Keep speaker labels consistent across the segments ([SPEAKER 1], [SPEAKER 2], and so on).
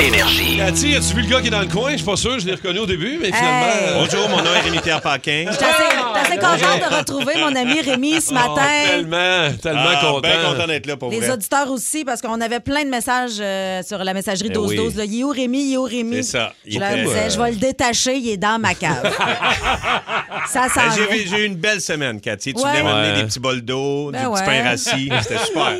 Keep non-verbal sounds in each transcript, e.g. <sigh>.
[SPEAKER 1] Énergie.
[SPEAKER 2] Cathy, as-tu vu le gars qui est dans le coin? Je suis pas sûr, je l'ai reconnu au début, mais finalement.
[SPEAKER 3] Hey.
[SPEAKER 2] euh,
[SPEAKER 3] Bonjour, mon nom est Rémi-Pierre Paquin.
[SPEAKER 4] Je suis assez, je suis assez contente de retrouver mon ami Rémi ce
[SPEAKER 2] oh,
[SPEAKER 4] matin.
[SPEAKER 2] tellement, tellement
[SPEAKER 3] Ah,
[SPEAKER 2] content.
[SPEAKER 3] d'être là pour
[SPEAKER 4] Les
[SPEAKER 3] vrai.
[SPEAKER 4] auditeurs aussi, parce qu'on avait plein de messages euh, sur la messagerie
[SPEAKER 3] Eh
[SPEAKER 4] 12-12.
[SPEAKER 3] oui.
[SPEAKER 4] là. Il est où Rémi? Il est où Rémi?
[SPEAKER 3] C'est ça.
[SPEAKER 4] Je
[SPEAKER 3] Il
[SPEAKER 4] leur
[SPEAKER 3] était-
[SPEAKER 4] disais, je vais le détacher, il est dans ma cave. <laughs> ça
[SPEAKER 3] Ben,
[SPEAKER 4] s'en
[SPEAKER 3] J'ai
[SPEAKER 4] vient.
[SPEAKER 3] vu- j'ai eu une belle semaine, Cathy. Tu
[SPEAKER 4] Ouais.
[SPEAKER 3] m'amener
[SPEAKER 2] Ouais.
[SPEAKER 3] des petits bols d'eau,
[SPEAKER 4] Ben
[SPEAKER 3] du petit
[SPEAKER 4] ouais.
[SPEAKER 3] pain rassis. C'était <laughs> super.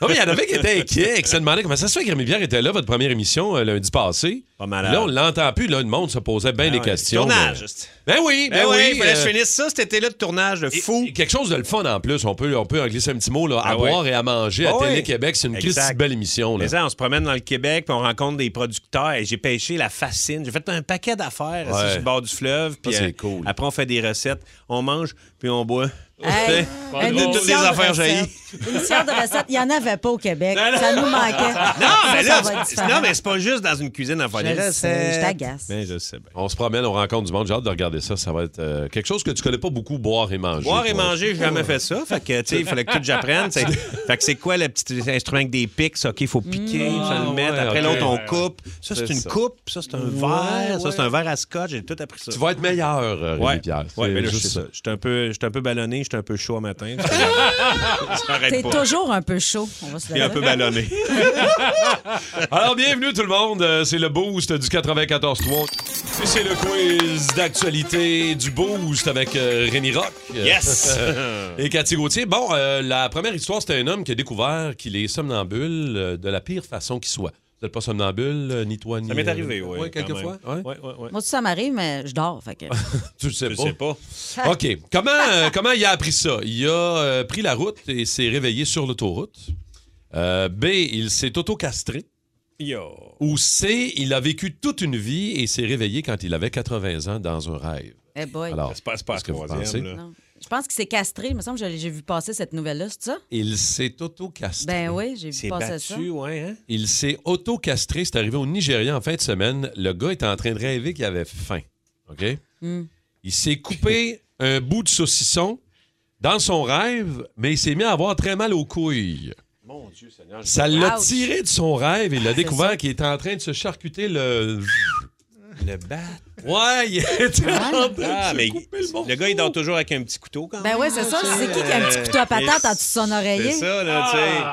[SPEAKER 2] Non, mais il y en avait qui étaient inquiets, qui se demandaient comment ça se fait que Rémi Pierre était là, votre première émission, euh, lundi passé.
[SPEAKER 3] Pas malade.
[SPEAKER 2] Là, on l'entend plus, là, le monde se posait bien
[SPEAKER 3] Ben
[SPEAKER 2] des questions.
[SPEAKER 3] Tournage.
[SPEAKER 2] mais- Ben oui, ben,
[SPEAKER 3] Ben oui,
[SPEAKER 2] oui.
[SPEAKER 3] il fallait que
[SPEAKER 2] euh,
[SPEAKER 3] je finisse ça. Cet été-là de tournage de fou.
[SPEAKER 2] et quelque chose de le fun en plus. On peut, on peut en glisser un petit mot là, à
[SPEAKER 3] Ah ouais.
[SPEAKER 2] boire et à manger à
[SPEAKER 3] Ah ouais.
[SPEAKER 2] Télé-Québec. C'est une
[SPEAKER 3] Exact.
[SPEAKER 2] Belle émission. Là.
[SPEAKER 3] Mais ça, on se promène dans le Québec, puis on rencontre des producteurs. Et j'ai pêché la fascine. J'ai fait un paquet d'affaires
[SPEAKER 2] Ouais.
[SPEAKER 3] sur le bord du fleuve. Puis
[SPEAKER 2] c'est
[SPEAKER 3] euh,
[SPEAKER 2] cool.
[SPEAKER 3] Après, on fait des recettes. On mange, puis on boit.
[SPEAKER 4] Hey,
[SPEAKER 3] Tu sais,
[SPEAKER 4] une
[SPEAKER 3] de- toutes les affaires jaillies.
[SPEAKER 4] Une émission de recettes, il n'y en avait pas au Québec. Ça nous manquait.
[SPEAKER 3] Non,
[SPEAKER 4] Ça,
[SPEAKER 3] mais là, non, mais c'est pas juste dans une cuisine à faire
[SPEAKER 4] Je
[SPEAKER 3] des recettes.
[SPEAKER 4] je t'agace.
[SPEAKER 3] Mais je sais bien.
[SPEAKER 2] On se promène, on rencontre du monde. J'ai hâte de regarder ça. Ça va être euh, quelque chose que tu connais pas beaucoup, boire et manger.
[SPEAKER 3] Boire et
[SPEAKER 2] toi.
[SPEAKER 3] manger, j'ai jamais fait ça. Fait que, tu sais, il fallait que tout j'apprenne. C'est- Fait que c'est quoi le petit instrument avec des pics, ça, qu'il faut piquer, le mettre. Après
[SPEAKER 2] ok.
[SPEAKER 3] l'autre, on coupe. Ça, c'est une
[SPEAKER 2] ça.
[SPEAKER 3] coupe. Ça, c'est un verre. Ça, c'est un verre à scotch. J'ai tout appris ça.
[SPEAKER 2] Tu vas être meilleur, euh, Rémi Pierre.
[SPEAKER 3] ouais
[SPEAKER 2] C'est
[SPEAKER 3] mais là, je j'étais un peu ballonné, j'étais un peu chaud à matin. <laughs>
[SPEAKER 4] T'es toujours un peu chaud, on va se
[SPEAKER 3] Et un peu ballonné. <laughs>
[SPEAKER 2] Alors, bienvenue tout le monde. Euh, C'est le Boost du 94.3. Et c'est le quiz d'actualité du Boost avec euh, Rémi Rock.
[SPEAKER 3] Yes! <laughs>
[SPEAKER 2] Et Cathy Gauthier. Bon, euh, la première histoire, c'était un homme qui a découvert qu'il est somnambule euh, de la pire façon qui soit. Vous n'êtes pas somnambule, euh, ni toi, ni...
[SPEAKER 3] Ça m'est
[SPEAKER 2] euh,
[SPEAKER 3] arrivé, oui.
[SPEAKER 2] Ouais, quelques fois. Ouais.
[SPEAKER 3] Ouais, ouais, ouais.
[SPEAKER 4] Moi aussi, ça m'arrive, mais je dors. Fait que... <laughs>
[SPEAKER 2] Tu le sais
[SPEAKER 3] Je
[SPEAKER 2] pas.
[SPEAKER 3] sais pas. <laughs>
[SPEAKER 2] OK. Comment, euh, comment il a appris ça? Il a euh, pris la route et s'est réveillé sur l'autoroute. Euh, B, il s'est auto-castré.
[SPEAKER 3] Yo.
[SPEAKER 2] Ou C, il a vécu toute une vie et s'est réveillé quand il avait 80 ans dans un rêve.
[SPEAKER 4] Eh boy.
[SPEAKER 2] Alors,
[SPEAKER 3] C'est pas, c'est pas
[SPEAKER 2] qu'est-ce que vous pensez?
[SPEAKER 3] là.
[SPEAKER 4] Non. Je pense qu'il s'est castré. Il me semble que j'ai vu passer cette nouvelle-là, c'est ça?
[SPEAKER 2] Il s'est auto-castré.
[SPEAKER 4] Ben oui, j'ai vu passer ça.
[SPEAKER 3] battu, ouais, hein?
[SPEAKER 2] Il s'est auto-castré. C'est arrivé au Nigeria en fin de semaine. Le gars était en train de rêver qu'il avait faim. OK?
[SPEAKER 4] Hmm.
[SPEAKER 2] Il s'est coupé <laughs> un bout de saucisson dans son rêve, mais il s'est mis à avoir très mal aux couilles.
[SPEAKER 3] Mon Dieu Seigneur.
[SPEAKER 2] Ça l'a tiré de son rêve et il a découvert
[SPEAKER 4] ça.
[SPEAKER 2] qu'il était en train de se charcuter le.
[SPEAKER 3] Le bat.
[SPEAKER 2] Ouais, il de
[SPEAKER 3] Ah, mais
[SPEAKER 2] le
[SPEAKER 3] gars, il dort toujours avec un petit couteau quand même.
[SPEAKER 4] Ben oui, c'est ça. C'est qui qui a un petit couteau à patate en dessous de son oreiller?
[SPEAKER 3] C'est ça, là, tu sais.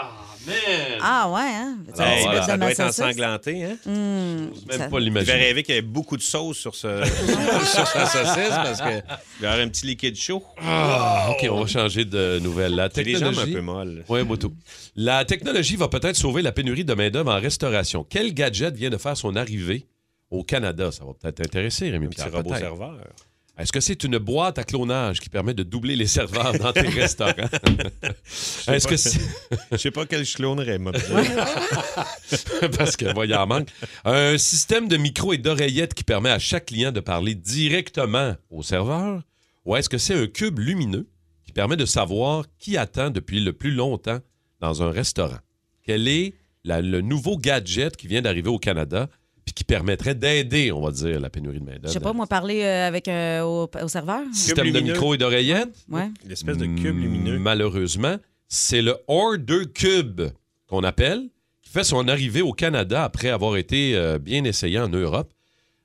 [SPEAKER 2] Man!
[SPEAKER 4] Ah ouais, hein?
[SPEAKER 2] Alors,
[SPEAKER 3] ça doit être ensanglanté, hein?
[SPEAKER 4] Hum,
[SPEAKER 2] Même
[SPEAKER 4] ça-
[SPEAKER 2] pas
[SPEAKER 3] Je vais
[SPEAKER 2] l'imaginer.
[SPEAKER 3] rêver qu'il y avait beaucoup de sauce sur, ce, <laughs> sur sa saucisse parce que il va y avoir un petit liquide chaud.
[SPEAKER 2] Ah, OK, on va changer de nouvelle. La
[SPEAKER 3] J'ai les jambes un
[SPEAKER 2] technologie.
[SPEAKER 3] peu molles.
[SPEAKER 2] Oui, moi tout. La technologie va peut-être sauver la pénurie de main-d'œuvre en restauration. Quel gadget vient de faire son arrivée? Au Canada? Ça va peut-être t'intéresser, Rémi
[SPEAKER 3] Un petit robot
[SPEAKER 2] peut-être.
[SPEAKER 3] serveur.
[SPEAKER 2] Est-ce que c'est une boîte à clonage qui permet de doubler les serveurs dans tes <laughs> restaurants? Est-ce que c'est.
[SPEAKER 3] Je sais pas quel je clonerais, moi. <laughs>
[SPEAKER 2] Parce que, voyons, en manque. Un système de micro et d'oreillettes qui permet à chaque client de parler directement au serveur? Ou est-ce que c'est un cube lumineux qui permet de savoir qui attend depuis le plus longtemps dans un restaurant? Quel est la- le nouveau gadget qui vient d'arriver au Canada puis qui permettrait d'aider, on va dire, la pénurie de main-d'œuvre?
[SPEAKER 4] Je sais pas, moi, parler euh, avec euh, au, au serveur?
[SPEAKER 2] Système de micro et d'oreillettes?
[SPEAKER 4] Ouais.
[SPEAKER 3] L'espèce de cube lumineux.
[SPEAKER 2] Malheureusement, c'est le Order Cube qu'on appelle, qui fait son arrivée au Canada après avoir été euh, bien essayé en Europe.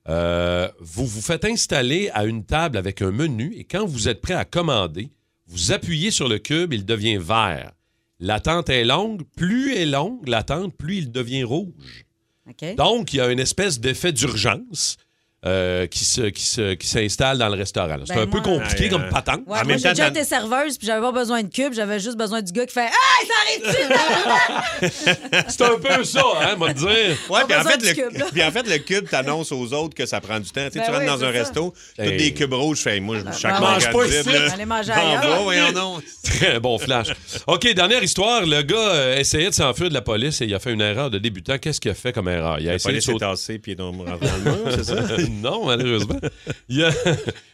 [SPEAKER 2] Euh, vous vous faites installer à une table avec un menu et quand vous êtes prêt à commander, vous appuyez sur le cube, il devient vert. L'attente est longue. Plus est longue l'attente, plus il devient rouge. Donc, il y a une espèce d'effet d'urgence euh, qui se- qui se- qui s'installe dans le restaurant. C'est
[SPEAKER 4] Ben,
[SPEAKER 2] un peu
[SPEAKER 4] moi-
[SPEAKER 2] compliqué
[SPEAKER 3] Ouais,
[SPEAKER 2] comme patente.
[SPEAKER 4] Ouais, moi, j'ai déjà
[SPEAKER 3] t'as-
[SPEAKER 4] été serveuse, puis j'avais pas besoin de cube, j'avais juste besoin du gars qui fait Hey, ça arrive-tu? <laughs>
[SPEAKER 2] C'est un peu ça, hein, moi, te dire.
[SPEAKER 3] Ouais, puis en, fait, le,
[SPEAKER 4] cube,
[SPEAKER 3] puis en fait, le cube t'annonce aux autres que ça prend du temps.
[SPEAKER 4] Ben
[SPEAKER 3] tu rentres
[SPEAKER 4] oui,
[SPEAKER 3] dans un
[SPEAKER 4] ça.
[SPEAKER 3] resto, tous
[SPEAKER 2] Hey.
[SPEAKER 3] des cubes rouges, je fais, moi, je- chaque
[SPEAKER 4] ben,
[SPEAKER 2] mange pas
[SPEAKER 3] de
[SPEAKER 2] ici.
[SPEAKER 4] Allez manger ailleurs. <laughs>
[SPEAKER 2] Très bon flash. OK, dernière histoire. Le gars euh, essayait de s'enfuir de la police et il a fait une erreur de débutant. Qu'est-ce qu'il a fait comme erreur? Il a
[SPEAKER 3] La
[SPEAKER 2] essayé de
[SPEAKER 3] police
[SPEAKER 2] sauter.
[SPEAKER 3] tassée, puis il est dans le mur, c'est ça? <laughs>
[SPEAKER 2] non, malheureusement. Il a,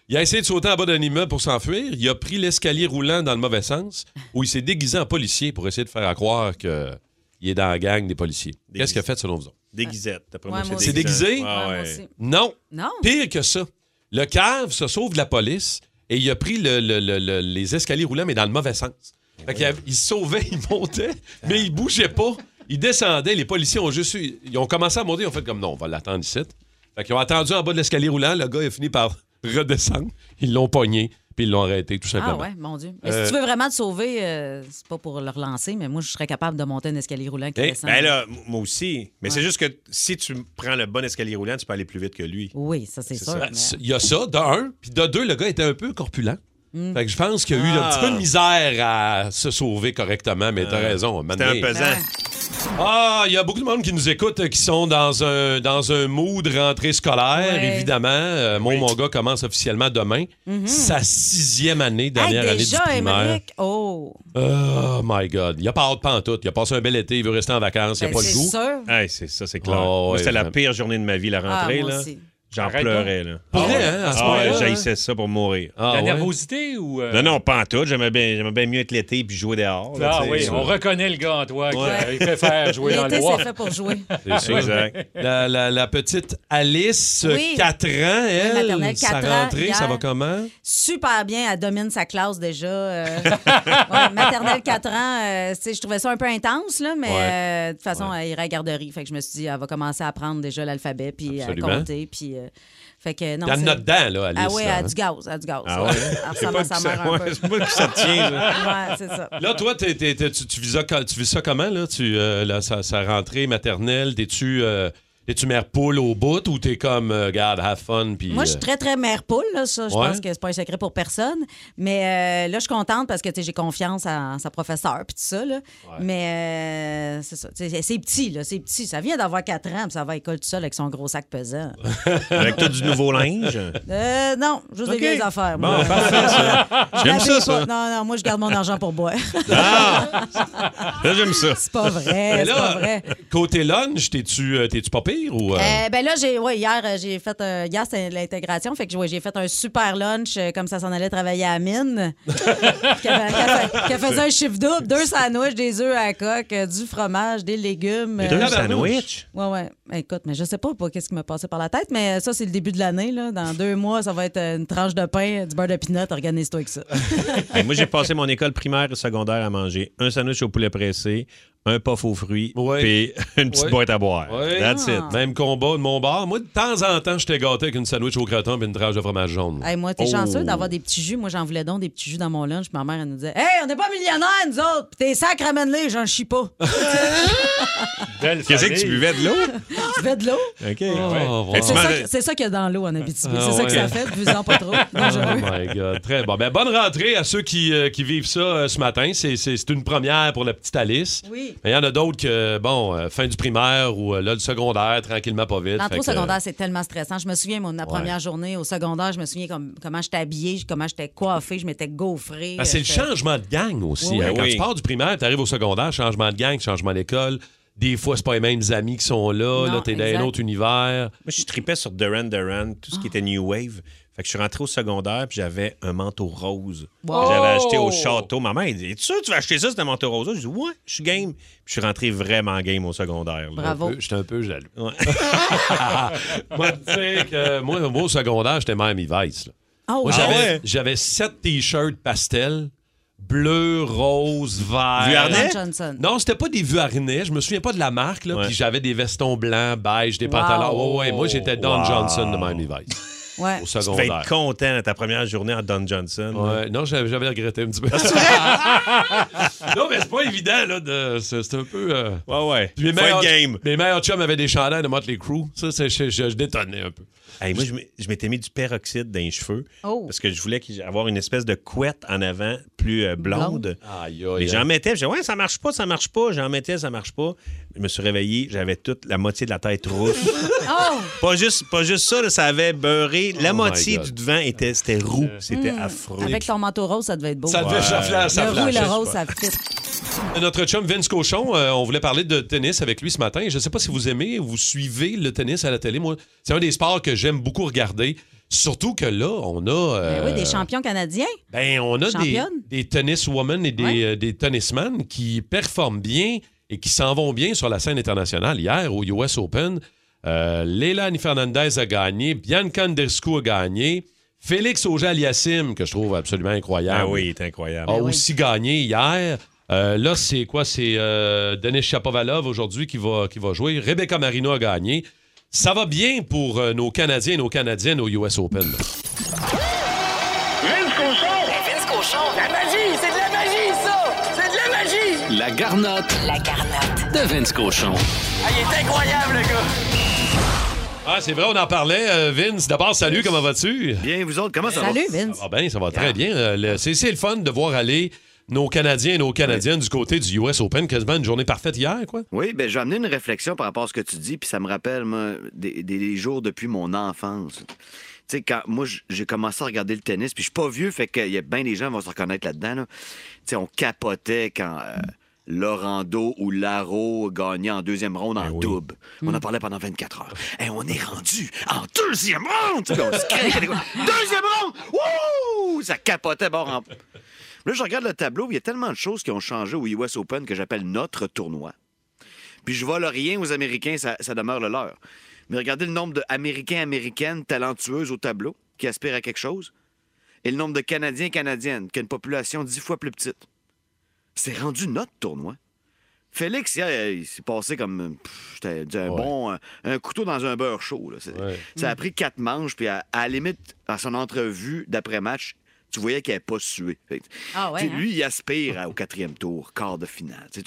[SPEAKER 2] il a essayé de sauter en bas d'un immeuble pour s'enfuir. Il a pris l'escalier roulant dans le mauvais sens où il s'est déguisé en policier pour essayer de faire à croire qu'il est dans la gang des policiers.
[SPEAKER 3] Déguisé.
[SPEAKER 2] Qu'est-ce qu'il a fait selon vous? autres?
[SPEAKER 3] Déguisette. D'après
[SPEAKER 4] Ouais,
[SPEAKER 3] moi,
[SPEAKER 4] moi
[SPEAKER 2] C'est déguisé?
[SPEAKER 3] Ah
[SPEAKER 4] Ouais,
[SPEAKER 3] ouais.
[SPEAKER 2] Non.
[SPEAKER 4] Non.
[SPEAKER 2] Pire que ça. Le cave se sauve de la police et il a pris le- le- le- le- les escaliers roulants, mais dans le mauvais sens. Fait qu'il avait- il se sauvait, il montait, mais il bougeait pas. Il descendait. Les policiers ont juste eu- Ils ont commencé à monter. Ils ont fait comme non, on va l'attendre ici. Fait qu'ils ont attendu en bas de l'escalier roulant. Le gars il a fini par redescendre. Ils l'ont pogné, puis ils l'ont arrêté, tout
[SPEAKER 4] Ah
[SPEAKER 2] simplement.
[SPEAKER 4] ouais, mon Dieu. Mais
[SPEAKER 2] Euh,
[SPEAKER 4] si tu veux vraiment te sauver, euh, c'est pas pour le relancer, mais moi, je serais capable de monter un escalier roulant qui
[SPEAKER 3] Eh,
[SPEAKER 4] descend.
[SPEAKER 3] ben là, m- moi aussi. Mais c'est juste que si tu prends le bon escalier roulant, tu peux aller plus vite que lui.
[SPEAKER 4] Oui, ça, c'est sûr.
[SPEAKER 3] ça.
[SPEAKER 4] mais-
[SPEAKER 2] Ben, Il y a ça, de un. Puis de deux, le gars était un peu corpulent.
[SPEAKER 4] Hmm.
[SPEAKER 2] Fait que je pense qu'il a eu un
[SPEAKER 3] Ah.
[SPEAKER 2] petit peu de misère à se sauver correctement, mais t'as raison.
[SPEAKER 3] C'était un pesant.
[SPEAKER 2] Ah, il y a beaucoup de monde qui nous écoute euh, qui sont dans un, dans un mood rentrée scolaire,
[SPEAKER 4] Ouais.
[SPEAKER 2] évidemment. Euh, mon, mon gars commence officiellement demain. Sa sixième année,
[SPEAKER 4] Hey,
[SPEAKER 2] dernière année du
[SPEAKER 4] déjà,
[SPEAKER 2] primaire.
[SPEAKER 4] Émeric? Oh,
[SPEAKER 2] Oh my God. Il a pas hâte pantoute. Il a passé un bel été, il veut rester en vacances, il
[SPEAKER 4] ben,
[SPEAKER 2] a pas le
[SPEAKER 4] c'est
[SPEAKER 2] goût.
[SPEAKER 4] sûr.
[SPEAKER 3] Hey, c'est ça, c'est clair.
[SPEAKER 2] Oh, ouais,
[SPEAKER 3] c'était la pire journée de ma vie, la
[SPEAKER 4] Ah,
[SPEAKER 3] rentrée.
[SPEAKER 4] moi
[SPEAKER 3] là.
[SPEAKER 4] aussi.
[SPEAKER 3] J'en pleurais. Là.
[SPEAKER 2] Pour
[SPEAKER 3] Ah ouais.
[SPEAKER 2] hein,
[SPEAKER 3] Ah
[SPEAKER 2] point-là,
[SPEAKER 3] ouais, j'haïssais ça pour mourir.
[SPEAKER 2] Ah,
[SPEAKER 1] La
[SPEAKER 2] ouais?
[SPEAKER 1] nervosité ou. euh,
[SPEAKER 3] Non, non, pas en tout. J'aimais bien, j'aimais bien mieux être l'été puis jouer dehors. là,
[SPEAKER 1] Ah oui, on reconnaît le gars en toi qui
[SPEAKER 3] Ouais.
[SPEAKER 1] il fait faire jouer dans le
[SPEAKER 4] L'été,
[SPEAKER 1] bois.
[SPEAKER 4] c'est fait pour jouer. <laughs>
[SPEAKER 2] C'est sûr.
[SPEAKER 3] Exact.
[SPEAKER 2] La, la- la petite Alice,
[SPEAKER 4] Oui.
[SPEAKER 2] 4 ans, elle,
[SPEAKER 4] maternelle,
[SPEAKER 2] sa
[SPEAKER 4] quatre ans,
[SPEAKER 2] rentrée, ça va comment?
[SPEAKER 4] Super bien, elle domine sa classe déjà. euh, <laughs> ouais, maternelle 4 ans, euh, tu sais, je trouvais ça un peu intense, là, mais
[SPEAKER 2] Ouais.
[SPEAKER 4] euh, de toute façon, elle irait à la garderie. Fait que je me suis dit, elle va commencer à apprendre déjà l'alphabet, puis à compter. Puis, euh, fait que, non, c'est-
[SPEAKER 2] a dedans, là, Alice.
[SPEAKER 4] Ah a
[SPEAKER 2] hein?
[SPEAKER 4] du gaz, a du gaz.
[SPEAKER 3] Ah ouais?
[SPEAKER 4] Elle ressemble à sa
[SPEAKER 3] ça,
[SPEAKER 4] mère un
[SPEAKER 3] ouais,
[SPEAKER 4] peu.
[SPEAKER 3] c'est pas que ça tient. là. <laughs>
[SPEAKER 4] Ouais, c'est ça.
[SPEAKER 2] Là, toi, t'es- t'es- t'es- tu, tu vis ça, co- tu vis ça comment, là? Tu, euh, là, sa rentrée maternelle, t'es-tu euh, t'es-tu mère poule au bout ou t'es comme, euh, regarde, have fun? Puis,
[SPEAKER 4] Moi, je suis
[SPEAKER 2] euh,
[SPEAKER 4] très, très mère poule. Là, ça, je
[SPEAKER 2] Ouais.
[SPEAKER 4] pense que c'est pas un secret pour personne. Mais euh, là, je suis contente parce que tu sais, j'ai confiance en sa professeure puis tout ça. Là. Mais euh, c'est ça. C'est petit, là. C'est petit. Ça vient d'avoir 4 ans puis ça va à l'école tout seul avec son gros sac pesant. <laughs>
[SPEAKER 3] Avec tout du nouveau linge?
[SPEAKER 4] Euh, non, juste
[SPEAKER 3] OK.
[SPEAKER 4] des vieilles affaires.
[SPEAKER 3] Bon,
[SPEAKER 4] moi.
[SPEAKER 3] parfait, ça.
[SPEAKER 4] Je <laughs>
[SPEAKER 3] J'aime ça, ça.
[SPEAKER 4] pas. Non, non, moi, je garde mon argent pour boire. <laughs>
[SPEAKER 3] Ah! Là, j'aime ça.
[SPEAKER 4] c'est pas vrai.
[SPEAKER 2] mais
[SPEAKER 4] C'est pas
[SPEAKER 2] là,
[SPEAKER 4] vrai.
[SPEAKER 2] côté lunch, t'es-tu euh, t'es-tu pas pire ou. euh?
[SPEAKER 4] Euh, ben là, j'ai, ouais, hier, euh, j'ai fait. Hier, c'était l'intégration. Fait que ouais, j'ai fait un super lunch, comme ça s'en allait travailler à la mine. <laughs> qui faisait un chiffre double, deux sandwichs, des œufs à la coque, du fromage, des légumes. Euh,
[SPEAKER 3] Deux sandwichs?
[SPEAKER 4] Ouais, ouais. Écoute, mais je sais pas, pas qu'est-ce qui m'a passé par la tête, mais ça, c'est le début de l'année. Là. Dans deux mois, ça va être une tranche de pain, du beurre de pinot. Organise-toi avec ça. <laughs>
[SPEAKER 3] Hey, moi, j'ai passé mon école primaire et secondaire à manger un sandwich au poulet pressé, un puff aux fruits,
[SPEAKER 2] Ouais.
[SPEAKER 3] puis <laughs> une petite
[SPEAKER 2] Ouais.
[SPEAKER 3] boîte à boire.
[SPEAKER 2] Ouais.
[SPEAKER 3] That's it.
[SPEAKER 4] Ah.
[SPEAKER 2] Même combat de mon bar. Moi, de temps en temps, j'étais gâté avec une sandwich au croton et une tranche de fromage jaune.
[SPEAKER 4] Hey, moi, t'es
[SPEAKER 3] Oh.
[SPEAKER 4] chanceux d'avoir des petits jus. Moi, j'en voulais donc des petits jus dans mon lunch. Ma mère, elle nous disait Hey, on n'est pas millionnaires, nous autres. Puis tes sacs, ramène-les, j'en chie pas. <laughs>
[SPEAKER 1] Belle
[SPEAKER 3] Qu'est-ce que tu buvais de l'eau?
[SPEAKER 4] tu fais de l'eau. <laughs>
[SPEAKER 3] OK.
[SPEAKER 2] Oh,
[SPEAKER 3] tu
[SPEAKER 4] C'est ça, qu'il y a dans l'eau en Abitibi.
[SPEAKER 2] Ah,
[SPEAKER 4] c'est ça que ça fait, buvez-en pas trop.
[SPEAKER 2] Oh my God. Très bon. Ben, bonne rentrée à ceux qui, euh, qui vivent ça euh, ce matin. C'est une première pour la petite Alice.
[SPEAKER 4] Oui.
[SPEAKER 2] Mais il y en a d'autres que, bon, euh, fin du primaire ou euh, là, le secondaire, tranquillement, pas vite.
[SPEAKER 4] L'entrée au
[SPEAKER 2] que, euh,
[SPEAKER 4] secondaire, c'est tellement stressant. Je me souviens, de ma première journée au secondaire, je me souviens comme, comment j'étais habillée, comment j'étais coiffée, je m'étais gaufrée.
[SPEAKER 2] Ah, c'est le changement de gang aussi.
[SPEAKER 4] Oui,
[SPEAKER 2] hein.
[SPEAKER 3] oui.
[SPEAKER 2] Quand tu pars du primaire, tu arrives au secondaire, changement de gang, changement d'école. Des fois, c'est pas les mêmes amis qui sont là.
[SPEAKER 4] Non,
[SPEAKER 2] là, t'es dans
[SPEAKER 4] exact.
[SPEAKER 2] un autre univers.
[SPEAKER 3] Moi, je tripais sur Duran Duran, tout ce qui était New Wave. Fait que je suis rentré au secondaire puis j'avais un manteau rose
[SPEAKER 4] Wow.
[SPEAKER 3] que j'avais acheté au château. Ma mère, elle dit Es-tu sûr que tu vas acheter ça, ce manteau rose-là? Je dis Ouais, je suis game. Puis je suis rentré vraiment game au secondaire. là.
[SPEAKER 4] Bravo.
[SPEAKER 2] Un J'étais un peu jaloux.
[SPEAKER 3] Ouais. <laughs>
[SPEAKER 2] moi, tu sais que moi, moi, au secondaire, j'étais Miami Vice. là.
[SPEAKER 4] Oh,
[SPEAKER 2] Moi,
[SPEAKER 3] Ah
[SPEAKER 2] j'avais,
[SPEAKER 3] ouais?
[SPEAKER 2] j'avais sept t-shirts pastel, bleu, rose, vert.
[SPEAKER 3] Vuarnet? harnais?
[SPEAKER 4] Johnson.
[SPEAKER 2] Non, c'était pas des vuarnais. Je me souviens pas de la marque. Là,
[SPEAKER 3] Ouais.
[SPEAKER 2] Puis j'avais des vestons blancs, beige, des
[SPEAKER 4] Wow.
[SPEAKER 2] pantalons. Ouais, ouais, moi, j'étais Don
[SPEAKER 3] Wow.
[SPEAKER 2] Johnson de Miami Vice
[SPEAKER 4] Ouais.
[SPEAKER 2] au
[SPEAKER 3] Tu devais
[SPEAKER 2] secondaire.
[SPEAKER 3] être content de ta première journée en Don Johnson.
[SPEAKER 2] Ouais, non, j'avais, j'avais regretté un petit peu. <laughs> non, mais c'est pas évident, là. De, c'est, c'est un peu. euh,
[SPEAKER 3] Ouais, ouais.
[SPEAKER 2] Mes meilleurs,
[SPEAKER 3] game.
[SPEAKER 2] mes meilleurs chums avaient des chandails de Motley Crue. Ça, c'est, je, je- je détonnais un peu.
[SPEAKER 3] Hey, moi, je m'étais mis du peroxyde dans les cheveux
[SPEAKER 4] Oh.
[SPEAKER 3] parce que je voulais avoir une espèce de couette en avant plus euh, blonde.
[SPEAKER 2] Aïe,
[SPEAKER 3] Et
[SPEAKER 2] aïe,
[SPEAKER 3] j'en
[SPEAKER 2] aïe.
[SPEAKER 3] mettais, je disais, ouais, ça marche pas, ça marche pas. J'en mettais, ça marche pas. Je me suis réveillé, j'avais toute la moitié de la tête rousse. <laughs>
[SPEAKER 4] Oh!
[SPEAKER 3] pas, juste, pas juste ça, là, ça avait beurré. La
[SPEAKER 2] Oh my
[SPEAKER 3] moitié du devant était, c'était roux. C'était affreux.
[SPEAKER 4] Avec ton manteau rose, ça devait être beau.
[SPEAKER 2] Ça devait à sa
[SPEAKER 4] le roux et le rose, ça fit.
[SPEAKER 2] Notre chum Vince Cochon, euh, on voulait parler de tennis avec lui ce matin. Je ne sais pas si vous aimez ou vous suivez le tennis à la télé. Moi, c'est un des sports que j'aime beaucoup regarder. Surtout que là, on a. euh,
[SPEAKER 4] Ben oui, des champions canadiens.
[SPEAKER 2] Ben, on a des,
[SPEAKER 4] Championnes.
[SPEAKER 2] des tennis women et des,
[SPEAKER 4] Ouais.
[SPEAKER 2] euh, des tennismen qui performent bien et qui s'en vont bien sur la scène internationale. Hier, au US Open, Euh, Leilani Fernandez a gagné. Bianca Andreescu a gagné. Félix Auger-Aliassime, que je trouve absolument incroyable,
[SPEAKER 3] Ah oui, il est incroyable.
[SPEAKER 2] a
[SPEAKER 4] oui.
[SPEAKER 2] aussi gagné hier. Euh, là, c'est quoi? C'est euh, Denis Chapovalov aujourd'hui qui va, qui va jouer. Rebecca Marino a gagné. Ça va bien pour euh, nos Canadiens et nos Canadiennes au US Open. là.
[SPEAKER 5] Vince Cochon.
[SPEAKER 6] La magie! C'est de la magie, ça! C'est de la magie!
[SPEAKER 5] La garnotte
[SPEAKER 7] La garnotte.
[SPEAKER 5] de Vince Cochon.
[SPEAKER 6] Ah, il est incroyable, le gars!
[SPEAKER 2] Ah, c'est vrai, on en parlait. Euh, Vince, d'abord, salut, comment vas-tu?
[SPEAKER 3] Bien, vous autres, comment ça va?
[SPEAKER 4] Salut, Vince.
[SPEAKER 2] Ah ben, ça va très bien. Euh, le- C'est c'est le fun de voir aller nos Canadiens et nos Canadiennes du côté du US Open. Quasiment une journée parfaite hier, quoi.
[SPEAKER 8] Oui, ben j'ai amené une réflexion par rapport à ce que tu dis, puis ça me rappelle, moi, des, des- des jours depuis mon enfance. Tu sais, quand moi, j- j'ai commencé à regarder le tennis, puis je suis pas vieux, fait qu'il y a bien des gens qui vont se reconnaître là-dedans. là. Tu sais, on capotait quand euh, Laurando ou Laro gagnaient en deuxième ronde en double. On en parlait pendant 24 heures. Et on est rendu en deuxième ronde! <laughs> Deuxième ronde! Wouh! Ça capotait bord en... Là, je regarde le tableau, il y a tellement de choses qui ont changé au US Open que j'appelle notre tournoi. Puis je vole rien aux Américains, ça, ça demeure le leur. Mais regardez le nombre d'Américains, Américaines talentueuses au tableau qui aspirent à quelque chose et le nombre de Canadiens, Canadiennes qui ont une population dix fois plus petite. C'est rendu notre tournoi. Félix, hier, il s'est passé comme pff, dit un
[SPEAKER 2] Ouais.
[SPEAKER 8] bon un, un couteau dans un beurre chaud. là. C'est-
[SPEAKER 2] Ouais.
[SPEAKER 8] Ça a pris quatre manches, puis à, à la limite, à son entrevue d'après-match, tu voyais qu'elle n'avait pas sué.
[SPEAKER 4] Ah ouais, hein?
[SPEAKER 8] Lui, il aspire à- au quatrième tour, quart de finale. Tu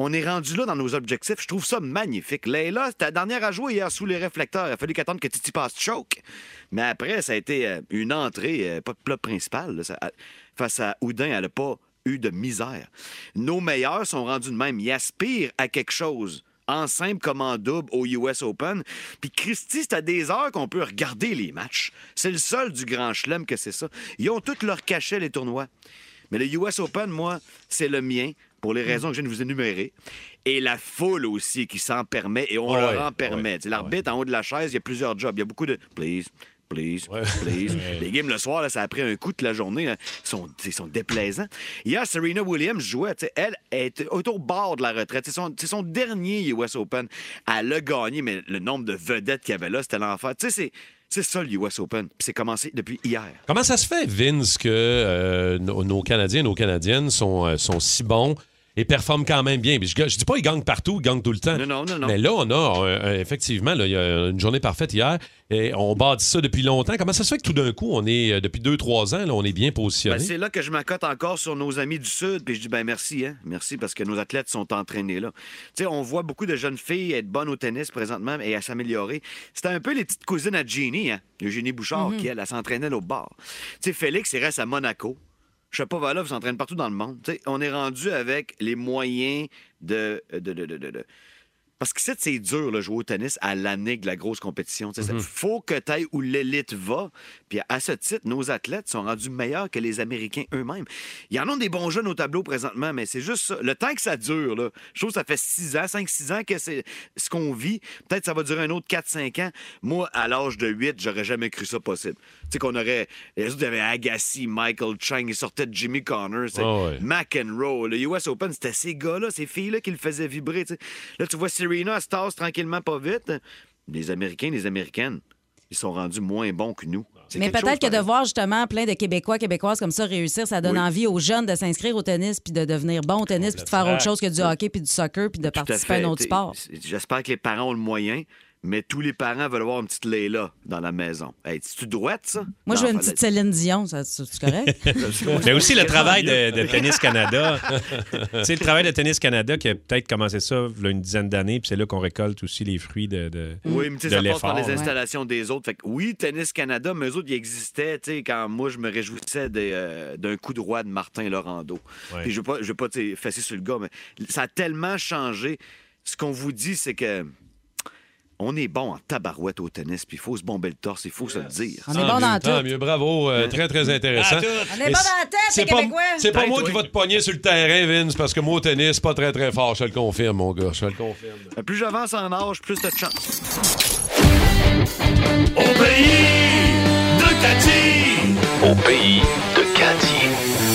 [SPEAKER 8] On est rendu là dans nos objectifs. Je trouve ça magnifique. Leila, c'était la dernière à jouer hier sous les réflecteurs. Il a fallu qu'attendre que Titi passe choke. Mais après, ça a été euh, une entrée, euh, pas de plat principal. là. Ça- face à Houdin, elle n'a pas eu de misère. Nos meilleurs sont rendus de même. Ils aspirent à quelque chose. En simple comme en double au US Open. Puis Christy, c'est à des heures qu'on peut regarder les matchs. C'est le seul du Grand Chelem que c'est ça. Ils ont tous leur cachet, les tournois. Mais le US Open, moi, c'est le mien, pour les raisons que je viens de vous énumérer. Et la foule aussi qui s'en permet, et on
[SPEAKER 2] Ouais,
[SPEAKER 8] leur en permet. Sais, L'arbitre en haut de la chaise, il y a plusieurs jobs. Il y a beaucoup de please, please,
[SPEAKER 2] Ouais.
[SPEAKER 8] please. <laughs> Les games le soir, là, ça a pris un coup toute la journée. là. Ils sont, ils sont déplaisants. Hier, Serena Williams jouait. Elle est au bord de la retraite. C'est son, son dernier US Open. Elle a gagné, mais le nombre de vedettes qu'il y avait là, c'était l'enfer. Tu sais, c'est. C'est ça le US Open. C'est commencé depuis hier.
[SPEAKER 2] Comment ça se fait, Vince, que euh, nos, nos Canadiens et nos Canadiennes sont, euh, sont si bons? Et performent quand même bien? Je, je dis pas qu'ils gagnent partout, ils gagnent tout le temps.
[SPEAKER 8] Non, non, non, non.
[SPEAKER 2] Mais là, on a, euh, euh, effectivement, là, il y a une journée parfaite hier et on bâtit ça depuis longtemps. Comment ça se fait que tout d'un coup, on est, euh, depuis deux, trois ans, là, on est bien positionné?
[SPEAKER 8] Ben, c'est là que je m'accote encore sur nos amis du Sud, puis je dis ben merci, hein? Merci parce que nos athlètes sont entraînés là. Tu sais, on voit beaucoup de jeunes filles être bonnes au tennis présentement et à s'améliorer. C'était un peu les petites cousines à Jeannie, hein? Eugénie Bouchard, qui elle, elle s'entraînait au. Tu sais, Félix, il reste à Monaco. Chapovalov s'entraîne partout dans le monde. On est rendu avec les moyens de. de, de, de, de- Parce que c'est dur, là, jouer au tennis à l'année de la grosse compétition. Il faut que tu ailles où l'élite va. Puis à ce titre, nos athlètes sont rendus meilleurs que les Américains eux-mêmes. Il y en a des bons jeunes au tableau présentement, mais c'est juste ça. Le temps que ça dure, là, je trouve que ça fait 6 ans, 5-6 ans que c'est ce qu'on vit. Peut-être que ça va durer un autre 4-5 ans. Moi, à l'âge de 8, j'aurais jamais cru ça possible. Tu sais qu'on aurait... Les autres, il y avait Agassi, Michael Chang, ils sortaient de Jimmy Connors,
[SPEAKER 2] ouais.
[SPEAKER 8] McEnroe. Le US Open, c'était ces gars-là, ces filles-là qui le faisaient vibrer. Là, tu vois Serena, elle se tasse tranquillement, pas vite. Les Américains, les Américaines, ils sont rendus moins bons que nous.
[SPEAKER 4] Mais peut-être que de voir justement plein de Québécois, Québécoises comme ça réussir, ça donne
[SPEAKER 8] Oui.
[SPEAKER 4] envie aux jeunes de s'inscrire au tennis puis de devenir bon au tennis puis de faire autre chose que du hockey puis du soccer puis de
[SPEAKER 8] Tout à
[SPEAKER 4] participer à un autre sport.
[SPEAKER 8] J'espère que les parents ont le moyen, mais tous les parents veulent avoir une petite Leila dans la maison. Hey, tu droite, ça?
[SPEAKER 4] Moi, je veux une petite Céline Dion, ça, c'est c'est correct? <laughs>
[SPEAKER 3] Mais aussi le travail de, de Tennis Canada. <laughs> tu sais, le travail de Tennis Canada qui a peut-être commencé ça il y a une dizaine d'années, puis c'est là qu'on récolte aussi les fruits de, de,
[SPEAKER 8] Oui, mais tu sais, ça passe par les installations des autres. Fait que oui, Tennis Canada, mais eux autres, ils existaient, tu sais, quand moi, je me réjouissais euh, d'un coup droit de Martin Laurando.
[SPEAKER 3] Ouais.
[SPEAKER 8] Puis je veux pas, je veux pas, tu sais, fesser sur le gars, mais ça a tellement changé. Ce qu'on vous dit, c'est que on est bon en tabarouette au tennis, puis il faut se bomber le torse, il faut se le dire.
[SPEAKER 4] On est bon dans tout.
[SPEAKER 2] mieux, bravo. euh, très, très intéressant.
[SPEAKER 4] On est bon dans la tête,
[SPEAKER 2] c'est
[SPEAKER 4] les
[SPEAKER 2] pas-
[SPEAKER 4] Québécois.
[SPEAKER 2] C'est pas moi qui va te pogner sur le terrain, Vince, parce que moi, au tennis, pas très, très fort. Je te le confirme, mon gars. Je te le confirme.
[SPEAKER 8] Plus j'avance en âge, plus de chance.
[SPEAKER 5] Au pays de Cathy. Au pays de Cathy.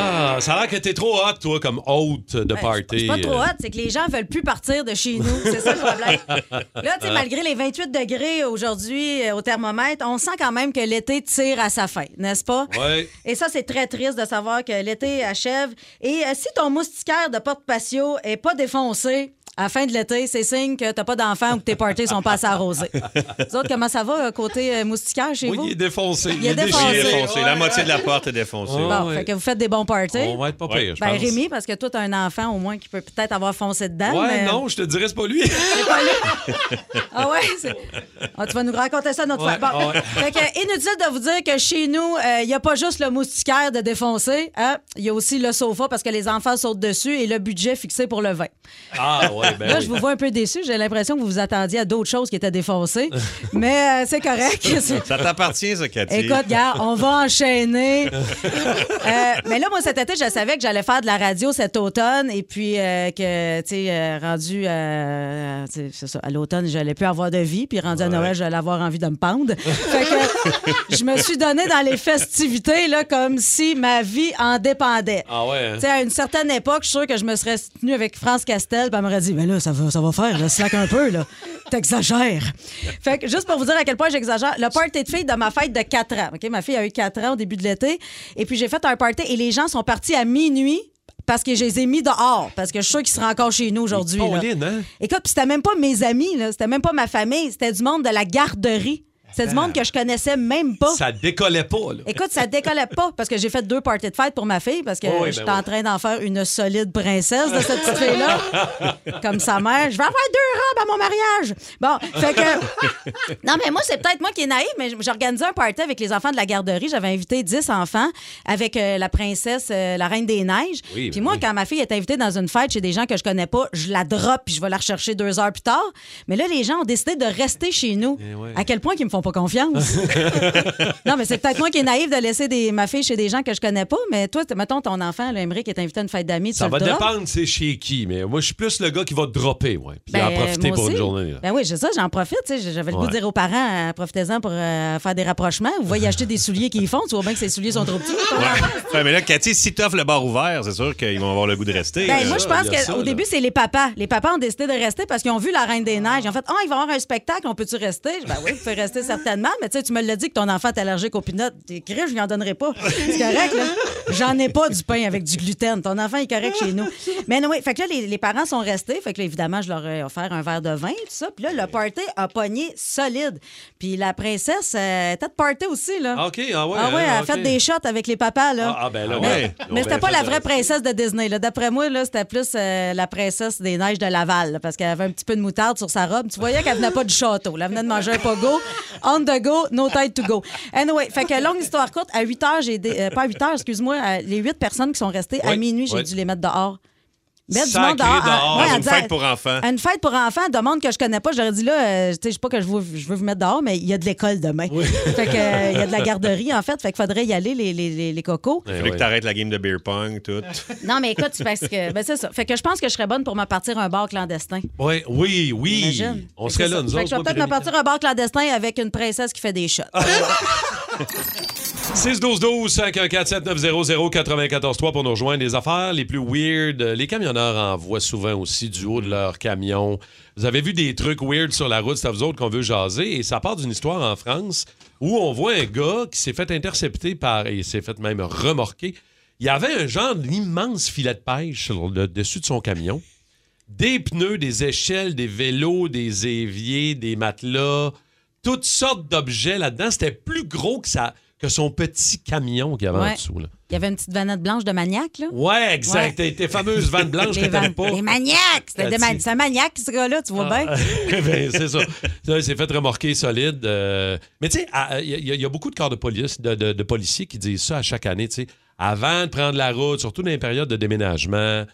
[SPEAKER 2] Ah, ça a l'air que t'es trop hot, toi, comme hôte de party.
[SPEAKER 4] C'est pas trop
[SPEAKER 2] Euh,
[SPEAKER 4] hot, c'est que les gens veulent plus partir de chez nous. C'est ça le problème. <laughs> Là, tu sais, malgré les 28 degrés aujourd'hui euh, au thermomètre, on sent quand même que l'été tire à sa fin, n'est-ce pas?
[SPEAKER 2] Ouais.
[SPEAKER 4] Et ça, c'est très triste de savoir que l'été achève. Et euh, si ton moustiquaire de porte patio est pas défoncé, à la fin de l'été, c'est signe que t'as pas d'enfants ou que tes parties sont pas assez arrosées. Vous autres, comment ça va euh, côté euh, moustiquaire chez
[SPEAKER 2] Oui,
[SPEAKER 4] vous?
[SPEAKER 2] il est défoncé.
[SPEAKER 4] Il est défoncé.
[SPEAKER 3] Il est défoncé. La moitié de la porte est défoncée.
[SPEAKER 2] Ouais.
[SPEAKER 4] Bon, fait que vous faites des bons parties.
[SPEAKER 2] On va être pas pire, je
[SPEAKER 4] Ben,
[SPEAKER 2] pense.
[SPEAKER 4] Rémi, parce que toi, t'as un enfant au moins qui peut peut-être avoir foncé dedans.
[SPEAKER 2] Ouais,
[SPEAKER 4] mais...
[SPEAKER 2] non, je te dirais, c'est pas lui.
[SPEAKER 4] Ah ouais? Ah, tu vas nous raconter ça notre
[SPEAKER 2] Ouais,
[SPEAKER 4] fois. Bon,
[SPEAKER 2] ouais.
[SPEAKER 4] fait que, inutile de vous dire que chez nous, il n'y a pas juste le moustiquaire de défoncer. hein. Il y a aussi le sofa parce que les enfants sautent dessus et le budget fixé pour le vin.
[SPEAKER 2] Ah, ouais, ben
[SPEAKER 4] Là,
[SPEAKER 2] oui.
[SPEAKER 4] je vous vois un peu déçu. J'ai l'impression que vous vous attendiez à d'autres choses qui étaient défoncées. <laughs> Mais euh, c'est correct.
[SPEAKER 3] Ça t'appartient, ça, Cathy.
[SPEAKER 4] Écoute, gars, on va enchaîner. <laughs> Euh, mais là, moi, cet été, je savais que j'allais faire de la radio cet automne et puis euh, que, tu sais, rendu ça, à l'automne, j'allais plus avoir de vie, puis rendu à Noël, j'allais avoir envie de me pendre. fait que <laughs> je me suis donné dans les festivités, là, comme si ma vie en dépendait.
[SPEAKER 2] Ah, ouais. hein?
[SPEAKER 4] Tu sais, à une certaine époque, je suis sûr que je me serais tenue avec France Castel, puis elle m'aurait dit, mais là, ça va, ça va faire, là, slack un peu, là. T'exagères. Fait que juste pour vous dire à quel point j'exagère, le party de fille de ma fête de 4 ans. OK? Ma fille a eu 4 ans au début de l'été. Et puis, j'ai fait un party et les gens sont partis à minuit parce que je les ai mis dehors. Parce que je suis sûre qu'ils seraient encore chez nous aujourd'hui.
[SPEAKER 2] hein?
[SPEAKER 4] Écoute, puis c'était même pas mes amis, là. C'était même pas ma famille. C'était du monde de la garderie. C'était du monde que je connaissais même pas.
[SPEAKER 2] Ça décollait pas, là.
[SPEAKER 4] Écoute, ça décollait pas parce que j'ai fait deux parties de fête pour ma fille parce que
[SPEAKER 2] Oh oui, ben
[SPEAKER 4] j'étais en train d'en faire une solide princesse de cette petite fille-là. <laughs> Comme sa mère. Je vais avoir deux robes à mon mariage. Bon, fait que. <laughs> Non, mais moi, c'est peut-être moi qui est naïve, mais j'organisais un party avec les enfants de la garderie. J'avais invité 10 enfants avec euh, la princesse, euh, la reine des neiges.
[SPEAKER 2] Oui,
[SPEAKER 4] Puis
[SPEAKER 2] ben
[SPEAKER 4] moi, quand ma fille est invitée dans une fête chez des gens que je connais pas, je la drop puis je vais la rechercher deux heures plus tard. Mais là, les gens ont décidé de rester chez nous.
[SPEAKER 2] Eh.
[SPEAKER 4] À quel point qu'ils me font pas confiance. <laughs> non, mais c'est peut-être moi qui est naïf de laisser des, ma fille chez des gens que je connais pas. Mais toi, mettons ton enfant, là, Émeric, est invité à une fête d'amis. tu
[SPEAKER 2] Ça va dépendre c'est chez qui, mais moi, je suis plus le gars qui va te dropper, ouais. Puis
[SPEAKER 4] Ben,
[SPEAKER 2] en profiter
[SPEAKER 4] moi
[SPEAKER 2] pour
[SPEAKER 4] aussi.
[SPEAKER 2] une journée. là.
[SPEAKER 4] Ben oui, c'est ça, j'en profite. tu. J'avais le goût de dire aux parents, euh, profitez-en pour euh, faire des rapprochements. Vous voyez acheter des souliers qui y font. Tu vois bien que ces souliers sont trop petits.
[SPEAKER 3] Ouais, mais là, Cathy, si t'offres le bar ouvert, c'est sûr qu'ils vont avoir le goût de rester.
[SPEAKER 4] Ben, moi, je pense qu'au début, c'est les papas. Les papas ont décidé de rester parce qu'ils ont vu la Reine des Neiges. Ils ont fait Ah, il va y avoir un spectacle, on peut-tu rester? Ben oui, vous pouvez rester certainement. Mais tu me l'as dit que ton enfant est allergique aux peanuts. T'es je lui en donnerai pas. C'est correct, là. J'en ai pas du pain avec du gluten. Ton enfant est correct chez nous. Mais oui, fait que là, les, les parents sont restés. Fait que là, évidemment, je leur ai offert un verre de vin, tout ça. Puis là, le party a pogné solide. Puis la princesse euh, était de party aussi, là.
[SPEAKER 2] Ah, OK, ah ouais.
[SPEAKER 4] Ah ouais, elle
[SPEAKER 2] hein,
[SPEAKER 4] a fait des shots avec les papas, là.
[SPEAKER 2] Ah, ah, ben là, ouais.
[SPEAKER 4] Mais c'était pas la vraie princesse de Disney. là. D'après moi, là, c'était plus euh, la princesse des neiges de Laval, là, parce qu'elle avait un petit peu de moutarde sur sa robe. Tu voyais qu'elle venait pas du château. là. Elle venait de manger un pogo. On the go, no time to go. Anyway, fait que longue histoire courte, à 8 heures, j'ai. dé- euh, pas à 8 heures, excuse-moi, les 8 personnes qui sont restées à minuit, j'ai
[SPEAKER 2] oui.
[SPEAKER 4] dû les mettre dehors. Mettre du monde dehors.
[SPEAKER 2] dehors.
[SPEAKER 4] ouais, en
[SPEAKER 3] une fête pour enfants.
[SPEAKER 4] à une fête pour enfants, de monde que je connais pas, j'aurais dit là, euh, tu sais, je sais pas que je veux, je veux vous mettre dehors, mais il y a de l'école demain. <laughs> Fait que, euh, il y a de la <laughs> garderie, en fait. Fait qu'il faudrait y aller, les, les, les, les cocos.
[SPEAKER 3] Il
[SPEAKER 2] ouais.
[SPEAKER 3] que t'arrêtes la game de beer pong, tout. <laughs>
[SPEAKER 4] Non, mais écoute, parce que. Ben, c'est ça. Fait que je pense que je serais bonne pour me partir un bar clandestin.
[SPEAKER 2] Ouais, oui, oui.
[SPEAKER 4] Imagine.
[SPEAKER 2] On
[SPEAKER 4] Fait
[SPEAKER 2] serait là, nous
[SPEAKER 4] ça. Fait
[SPEAKER 2] autres.
[SPEAKER 4] que je vais peut-être me partir un bar clandestin avec une princesse qui fait des shots.
[SPEAKER 2] 612-12-514-7900-943 pour nous rejoindre. Les affaires les plus weird. Les camionneurs en voient souvent aussi du haut de leur camion. Vous avez vu des trucs weird sur la route, c'est à vous autres qu'on veut jaser. Et ça part d'une histoire en France où on voit un gars qui s'est fait intercepter par. et s'est fait même remorquer. Il y avait un genre d'immense filet de pêche sur le dessus de son camion. Des pneus, des échelles, des vélos, des éviers, des matelas, toutes sortes d'objets là-dedans. C'était plus gros que, ça, que son petit camion qu'il y avait en
[SPEAKER 4] Ouais.
[SPEAKER 2] dessous. Là.
[SPEAKER 4] Il y avait une petite vanette blanche de maniaque, là.
[SPEAKER 2] Ouais, exact. Tes- Tes fameuses vannes blanches que
[SPEAKER 4] Les,
[SPEAKER 2] t'avais
[SPEAKER 4] van-
[SPEAKER 2] pas.
[SPEAKER 4] les maniaques! C'était des
[SPEAKER 2] Là-dessus.
[SPEAKER 4] man- C'est un maniaque, ce gars-là, tu vois bien. <laughs>
[SPEAKER 2] Ben, c'est ça. Ça, Il s'est fait remorquer solide. euh, Mais tu sais, à- il y, a- il y a beaucoup de corps de police, de, de- de policiers qui disent ça à chaque année. tu sais. Avant de prendre la route, surtout dans les périodes de déménagement,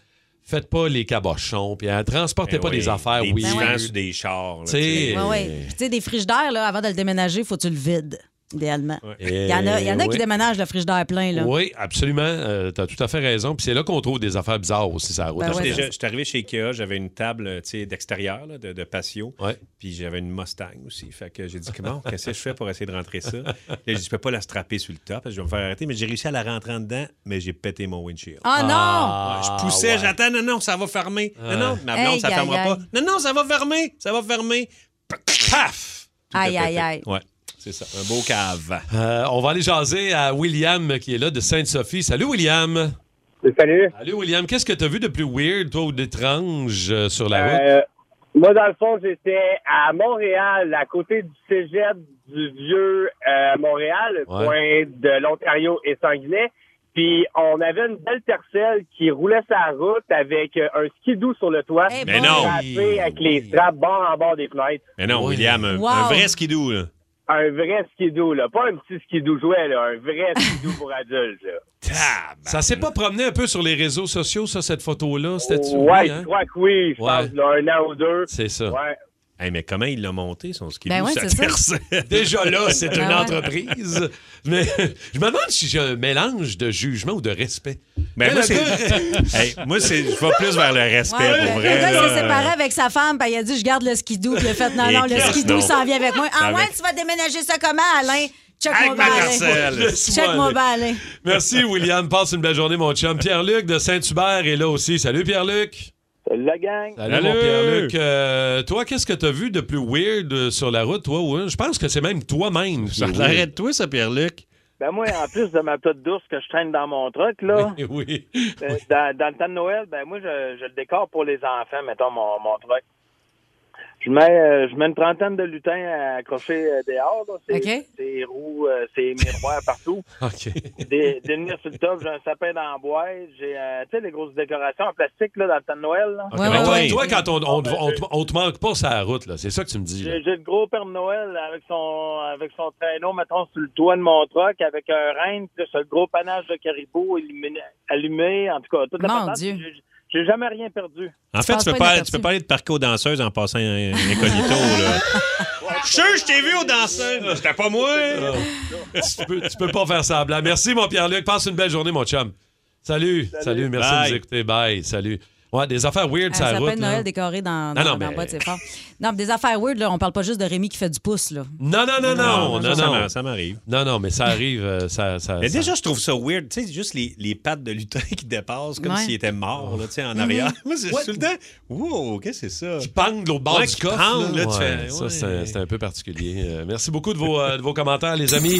[SPEAKER 2] faites pas les cabochons, puis euh, transportez
[SPEAKER 3] Ben
[SPEAKER 2] pas
[SPEAKER 3] oui,
[SPEAKER 2] des affaires
[SPEAKER 3] Des divans sur des chars. là,
[SPEAKER 2] Tu sais,
[SPEAKER 3] tu sais.
[SPEAKER 4] Ouais, ouais. Puis, tu sais, des frigidaires, là, avant de le déménager, faut que tu le vides. Idéalement. Il y en a, il y en a
[SPEAKER 2] oui.
[SPEAKER 4] qui déménagent le frigidaire plein, là.
[SPEAKER 2] Oui, absolument. tu as tout à fait raison. Puis c'est là qu'on trouve des affaires bizarres aussi, ça route.
[SPEAKER 4] Ben ouais, c'est
[SPEAKER 3] je suis arrivé chez Ikea, j'avais une table euh, tu sais, d'extérieur, de, de patio.
[SPEAKER 2] Ouais.
[SPEAKER 3] Puis j'avais une Mustang aussi. Fait que j'ai dit, comment, qu'est-ce que je fais pour essayer de rentrer ça? Là, j'ai dit, je peux pas la strapper sur le top, parce que je vais me faire arrêter. Mais j'ai réussi à la rentrer en dedans, mais j'ai pété mon windshield.
[SPEAKER 4] Oh non!
[SPEAKER 2] Ah,
[SPEAKER 3] je poussais,
[SPEAKER 2] ouais.
[SPEAKER 3] j'attends, non, non, ça va fermer. Non, non, ma blonde,
[SPEAKER 4] Aïe,
[SPEAKER 3] ça
[SPEAKER 4] aïe,
[SPEAKER 3] fermera
[SPEAKER 4] aïe.
[SPEAKER 3] pas. Non, non, ça va fermer, ça va fermer. Paf! Tout
[SPEAKER 4] Aïe, aïe, aïe.
[SPEAKER 3] Ouais, c'est ça, un beau cave.
[SPEAKER 2] Euh, on va aller jaser à William qui est là de Sainte-Sophie. Salut William.
[SPEAKER 9] Salut.
[SPEAKER 2] Salut William. Qu'est-ce que tu as vu de plus weird, toi, ou d'étrange euh, sur la route?
[SPEAKER 9] Euh, moi, dans le fond, j'étais à Montréal, à côté du cégep du vieux euh, Montréal, le
[SPEAKER 2] Ouais.
[SPEAKER 9] coin de l'Ontario et Sanguinet. Puis, on avait une belle tercelle qui roulait sa route avec un skidoo sur le toit.
[SPEAKER 4] Eh
[SPEAKER 3] Mais
[SPEAKER 4] bon.
[SPEAKER 3] non.
[SPEAKER 9] Avec les straps bord en bord des fenêtres.
[SPEAKER 3] Mais non. William, un,
[SPEAKER 4] Wow.
[SPEAKER 3] un vrai skidoo, là.
[SPEAKER 9] Un vrai skidoo, là. Pas un petit skidoo jouet, là. Un vrai <laughs> skidoo pour adultes, là.
[SPEAKER 2] Ça s'est pas promené un peu sur les réseaux sociaux, ça, cette photo-là? C'était-tu?
[SPEAKER 9] Ouais,
[SPEAKER 2] Oui,
[SPEAKER 9] je
[SPEAKER 2] hein?
[SPEAKER 9] crois que oui. Je
[SPEAKER 2] Ouais.
[SPEAKER 9] pense, là, un an ou deux.
[SPEAKER 2] C'est ça.
[SPEAKER 9] Ouais.
[SPEAKER 3] Hey, mais comment il l'a monté, son skidoo,
[SPEAKER 4] Ben ouais, ça.
[SPEAKER 2] Déjà là, <laughs> c'est une
[SPEAKER 4] Ah ouais.
[SPEAKER 2] entreprise. Mais je me demande si j'ai un mélange de jugement ou de respect.
[SPEAKER 3] Ben,
[SPEAKER 2] Mais <laughs>
[SPEAKER 3] moi, c'est...
[SPEAKER 2] gars-
[SPEAKER 3] Hey, moi, je vais plus vers le respect,
[SPEAKER 4] Ouais,
[SPEAKER 3] pour
[SPEAKER 4] le
[SPEAKER 3] vrai.
[SPEAKER 4] gars, s'est séparé avec sa femme, puis il a dit Je garde le skidoo. Puis il a fait Non,
[SPEAKER 3] Et
[SPEAKER 4] non, le skidoo s'en vient avec moi. Ah,
[SPEAKER 3] Avec-
[SPEAKER 4] ouais, tu vas déménager ça comment, Alain?
[SPEAKER 2] Laisse-moi
[SPEAKER 4] Check-moi
[SPEAKER 2] aller.
[SPEAKER 4] bien, Alain.
[SPEAKER 2] Merci, William. Passe une belle journée, mon chum. Pierre-Luc de Saint-Hubert est là aussi. Salut, Pierre-Luc.
[SPEAKER 9] La gang.
[SPEAKER 2] Salut, mon Pierre-Luc. Euh, toi, qu'est-ce que tu as vu de plus weird euh, sur la route, toi? ou? Je pense que c'est même toi-même. <laughs>
[SPEAKER 3] Ça l'arrête toi, ça, Pierre-Luc?
[SPEAKER 10] Ben moi, en plus de ma petite d'ours que je traîne dans mon truck, là,
[SPEAKER 2] Oui, <laughs> oui.
[SPEAKER 10] euh, dans, dans le temps de Noël, ben moi, je, je le décore pour les enfants, mettons, mon, mon truck. Je mets, euh, je mets une trentaine de lutins accrochés euh, dehors. C'est,
[SPEAKER 4] OK.
[SPEAKER 10] c'est roues, euh, c'est miroirs partout. <laughs>
[SPEAKER 2] OK.
[SPEAKER 10] Des, des lumières sur le top, j'ai un sapin dans la boîte, j'ai, euh, tu sais, les grosses décorations en plastique, là, dans le temps de Noël, là.
[SPEAKER 4] Ouais,
[SPEAKER 2] Mais
[SPEAKER 4] ouais,
[SPEAKER 2] toi,
[SPEAKER 4] ouais.
[SPEAKER 2] toi, quand on, on, on te- on te manque pas sur la route, là, c'est ça que tu me dis.
[SPEAKER 10] J'ai, le gros Père Noël avec son avec son traîneau, mettons, sur le toit de mon truck, avec un rein, c'est le gros panache de caribou allumé, allumé, en tout cas, toute la
[SPEAKER 4] Mon. Dieu.
[SPEAKER 10] J'ai, jamais rien perdu.
[SPEAKER 3] En fait, tu peux,
[SPEAKER 4] pas
[SPEAKER 3] tu peux pas aller te parquer aux danseuses en passant un, un <laughs> incognito, là. Je suis sûr que je t'ai vu aux danseuses. C'était pas moi.
[SPEAKER 2] tu, peux, tu peux pas faire semblant. Merci, mon Pierre-Luc. Passe une belle journée, mon chum. Salut. Salut. Merci
[SPEAKER 3] Bye.
[SPEAKER 2] de nous écouter. Bye. Salut. Ouais, des affaires weird,
[SPEAKER 4] sapin
[SPEAKER 2] route.
[SPEAKER 4] de
[SPEAKER 2] là.
[SPEAKER 4] Noël décoré dans, dans,
[SPEAKER 2] Non, non,
[SPEAKER 4] dans
[SPEAKER 2] mais-
[SPEAKER 4] boîte, c'est fort. Non, mais des affaires weird, là, on parle pas juste de Rémi qui fait du pouce, là.
[SPEAKER 2] Non, non, non, non. Non,
[SPEAKER 3] ça,
[SPEAKER 2] non.
[SPEAKER 3] ça m'arrive.
[SPEAKER 2] Non, non, mais ça arrive. euh, ça, ça,
[SPEAKER 3] Mais
[SPEAKER 2] ça-
[SPEAKER 3] déjà, je trouve ça weird. Tu sais, juste les, les pattes de lutin <laughs> qui dépassent comme
[SPEAKER 4] Ouais.
[SPEAKER 3] s'il était mort, là, tu sais, en arrière. <laughs> Moi, c'est
[SPEAKER 2] Ouais.
[SPEAKER 3] tout le temps. Wow, qu'est-ce que c'est ça?
[SPEAKER 2] qui pang de l'autre bord
[SPEAKER 3] Ouais,
[SPEAKER 2] du coffre. là.
[SPEAKER 3] là, tu
[SPEAKER 2] Ouais,
[SPEAKER 3] fais-
[SPEAKER 2] ça,
[SPEAKER 3] ouais.
[SPEAKER 2] c'est c'est un peu particulier. Euh, merci beaucoup de vos, euh, de vos commentaires, les amis.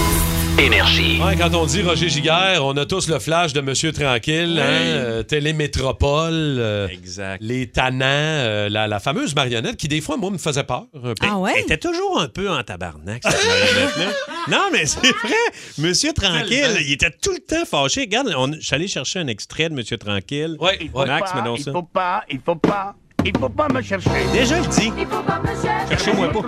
[SPEAKER 5] Énergie.
[SPEAKER 2] Ouais, quand on dit Roger Giguère, on a tous le flash de Monsieur Tranquille, hein, euh, Télémétropole, euh,
[SPEAKER 3] Exact.
[SPEAKER 2] les tannants, euh, la, la fameuse marionnette qui, des fois, moi, me faisait peur. un peu.
[SPEAKER 4] Ah ouais?
[SPEAKER 3] Elle était toujours un peu en tabarnak, cette marionnette-là. <laughs> non, mais c'est vrai. Monsieur Tranquille, il était tout le temps fâché. Regarde, on- je suis allé chercher un extrait de Monsieur Tranquille.
[SPEAKER 2] Ouais, ouais.
[SPEAKER 3] Max, me donne ça.
[SPEAKER 11] pas, il faut pas, il faut pas me chercher.
[SPEAKER 3] Déjà, il dit. Cherchez-moi pas.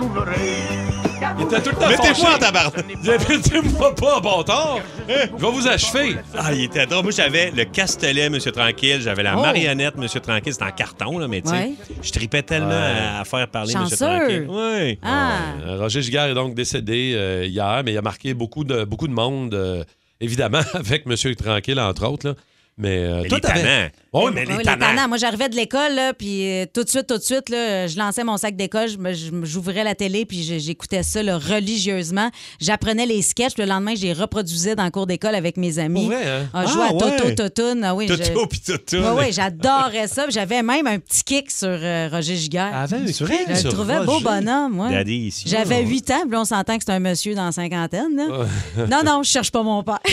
[SPEAKER 2] Il était tout le temps
[SPEAKER 3] Mettez-moi en tabarnak. <laughs>
[SPEAKER 2] Mettez-moi pas en bon tort. Je vais vous achever.
[SPEAKER 3] Ah, il était drôle. Moi, j'avais le castelet, Monsieur Tranquille. J'avais la
[SPEAKER 4] Oh.
[SPEAKER 3] marionnette, Monsieur Tranquille. C'était en carton, là, mais tu sais,
[SPEAKER 4] Ouais.
[SPEAKER 3] je tripais tellement à, à faire parler Monsieur. Tranquille. Oui.
[SPEAKER 4] Ah!
[SPEAKER 2] Euh, Roger Giguère est donc décédé euh, hier, mais il a marqué beaucoup de, beaucoup de monde, euh, évidemment, <laughs> avec Monsieur Tranquille, entre autres. là. Mais, euh,
[SPEAKER 3] Mais
[SPEAKER 2] toi,
[SPEAKER 3] les
[SPEAKER 2] t'avais- Ouais, mais
[SPEAKER 4] Oui,
[SPEAKER 2] les
[SPEAKER 4] les
[SPEAKER 2] tannants.
[SPEAKER 4] tannants. Moi, j'arrivais de l'école, là, puis euh, tout de suite, tout de suite, là, je lançais mon sac d'école, j'ouvrais la télé, puis j'écoutais ça là, religieusement. J'apprenais les sketchs, puis le lendemain, je les reproduisais dans le cours d'école avec mes amis.
[SPEAKER 2] Vrai, hein?
[SPEAKER 4] Ah, je
[SPEAKER 3] Ah,
[SPEAKER 4] à Toto,
[SPEAKER 3] ouais.
[SPEAKER 4] Totoun. Ah, oui,
[SPEAKER 3] Toto pis Toto.
[SPEAKER 4] Ouais, ouais, j'adorais ça. puis J'avais même un petit kick sur euh, Roger Giguère.
[SPEAKER 2] Avant,
[SPEAKER 3] C'est vrai?
[SPEAKER 4] je le
[SPEAKER 2] sur
[SPEAKER 4] trouvais beau
[SPEAKER 2] Roger.
[SPEAKER 4] bonhomme, ouais.
[SPEAKER 3] Daddy ici.
[SPEAKER 4] J'avais
[SPEAKER 3] Oh.
[SPEAKER 4] 8 ans, puis on s'entend que c'est un monsieur dans la cinquantaine. là. Non, non, je cherche pas mon père. <laughs>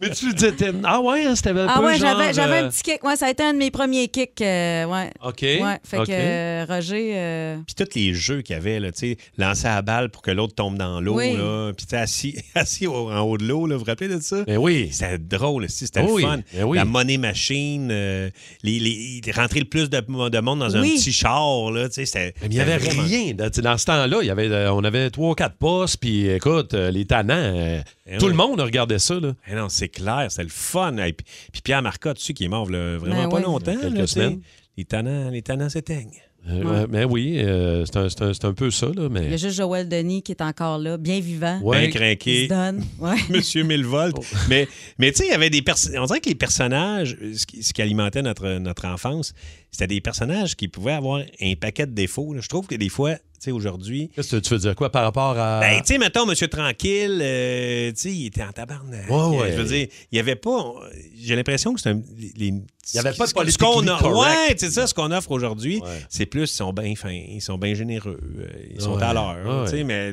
[SPEAKER 2] Mais tu disais, t'es- ah ouais, hein, un
[SPEAKER 4] Ah
[SPEAKER 2] peu
[SPEAKER 4] ouais,
[SPEAKER 2] genre,
[SPEAKER 4] j'avais, j'avais un petit kick. Ouais, ça a été un de mes premiers kicks. euh, ouais.
[SPEAKER 2] OK.
[SPEAKER 4] Ouais, fait
[SPEAKER 2] OK.
[SPEAKER 4] que euh, Roger. euh,
[SPEAKER 3] Puis tous les jeux qu'il y avait, là, tu sais, lancer à la balle pour que l'autre tombe dans l'eau,
[SPEAKER 4] Oui.
[SPEAKER 3] là. Puis tu sais, assis, <laughs> assis au- en haut de l'eau, là, vous vous rappelez de ça?
[SPEAKER 2] Ben oui.
[SPEAKER 3] C'était drôle, aussi, c'était
[SPEAKER 2] Oui,
[SPEAKER 3] le fun.
[SPEAKER 2] ben oui.
[SPEAKER 3] La monnaie machine, euh, les, les- rentrer le plus de, de monde dans un
[SPEAKER 4] Oui.
[SPEAKER 3] petit char, là, tu sais, c'était...
[SPEAKER 2] Mais il n'y avait
[SPEAKER 3] c'était vraiment-
[SPEAKER 2] rien. Dans, dans ce temps-là, il y avait, euh, on avait trois, quatre postes, puis écoute, euh, les tannants, euh,
[SPEAKER 3] Eh
[SPEAKER 2] tout
[SPEAKER 3] oui.
[SPEAKER 2] le monde regardait ça. Là.
[SPEAKER 3] Eh non, c'est clair, c'est le fun. Et puis, puis Pierre Marcotte, tu sais, qui est mort là, vraiment
[SPEAKER 4] Ben
[SPEAKER 3] pas
[SPEAKER 4] oui.
[SPEAKER 3] longtemps.
[SPEAKER 2] Quelques
[SPEAKER 3] là, tu sais.
[SPEAKER 2] semaines.
[SPEAKER 3] Les tannants, les tannants s'éteignent.
[SPEAKER 2] Euh, ouais, mais oui, euh, c'est un, c'est un- c'est un peu ça. Là,
[SPEAKER 4] Il y a
[SPEAKER 2] mais...
[SPEAKER 4] juste Joël Denis qui est encore là, bien vivant.
[SPEAKER 2] Ouais.
[SPEAKER 3] Bien
[SPEAKER 4] Il se
[SPEAKER 3] craqué.
[SPEAKER 4] donne. Ouais. <laughs>
[SPEAKER 3] Monsieur Millevolt. Mais, mais tu sais, il y avait des personnages. On dirait que les personnages, ce qui, ce qui alimentait notre, notre enfance, c'était des personnages qui pouvaient avoir un paquet de défauts. là. Je trouve que des fois, sais, aujourd'hui.
[SPEAKER 2] Qu'est-ce que tu veux dire? Quoi par rapport à.
[SPEAKER 3] Ben, tu sais, mettons, Monsieur Tranquille, euh, tu sais, il était en tabarnak.
[SPEAKER 2] Ouais, ouais.
[SPEAKER 3] Je veux dire, il n'y avait pas. J'ai l'impression que c'est un. les-
[SPEAKER 2] Il y avait pas de
[SPEAKER 3] ce
[SPEAKER 2] politique
[SPEAKER 3] qu'on a-
[SPEAKER 2] correct.
[SPEAKER 3] Ouais, c'est ça, ce qu'on offre aujourd'hui.
[SPEAKER 2] Ouais.
[SPEAKER 3] C'est plus, ils sont bien fins, ils sont bien généreux, euh, ils sont
[SPEAKER 2] Ouais,
[SPEAKER 3] à l'heure.
[SPEAKER 2] ouais.
[SPEAKER 3] tu sais, mais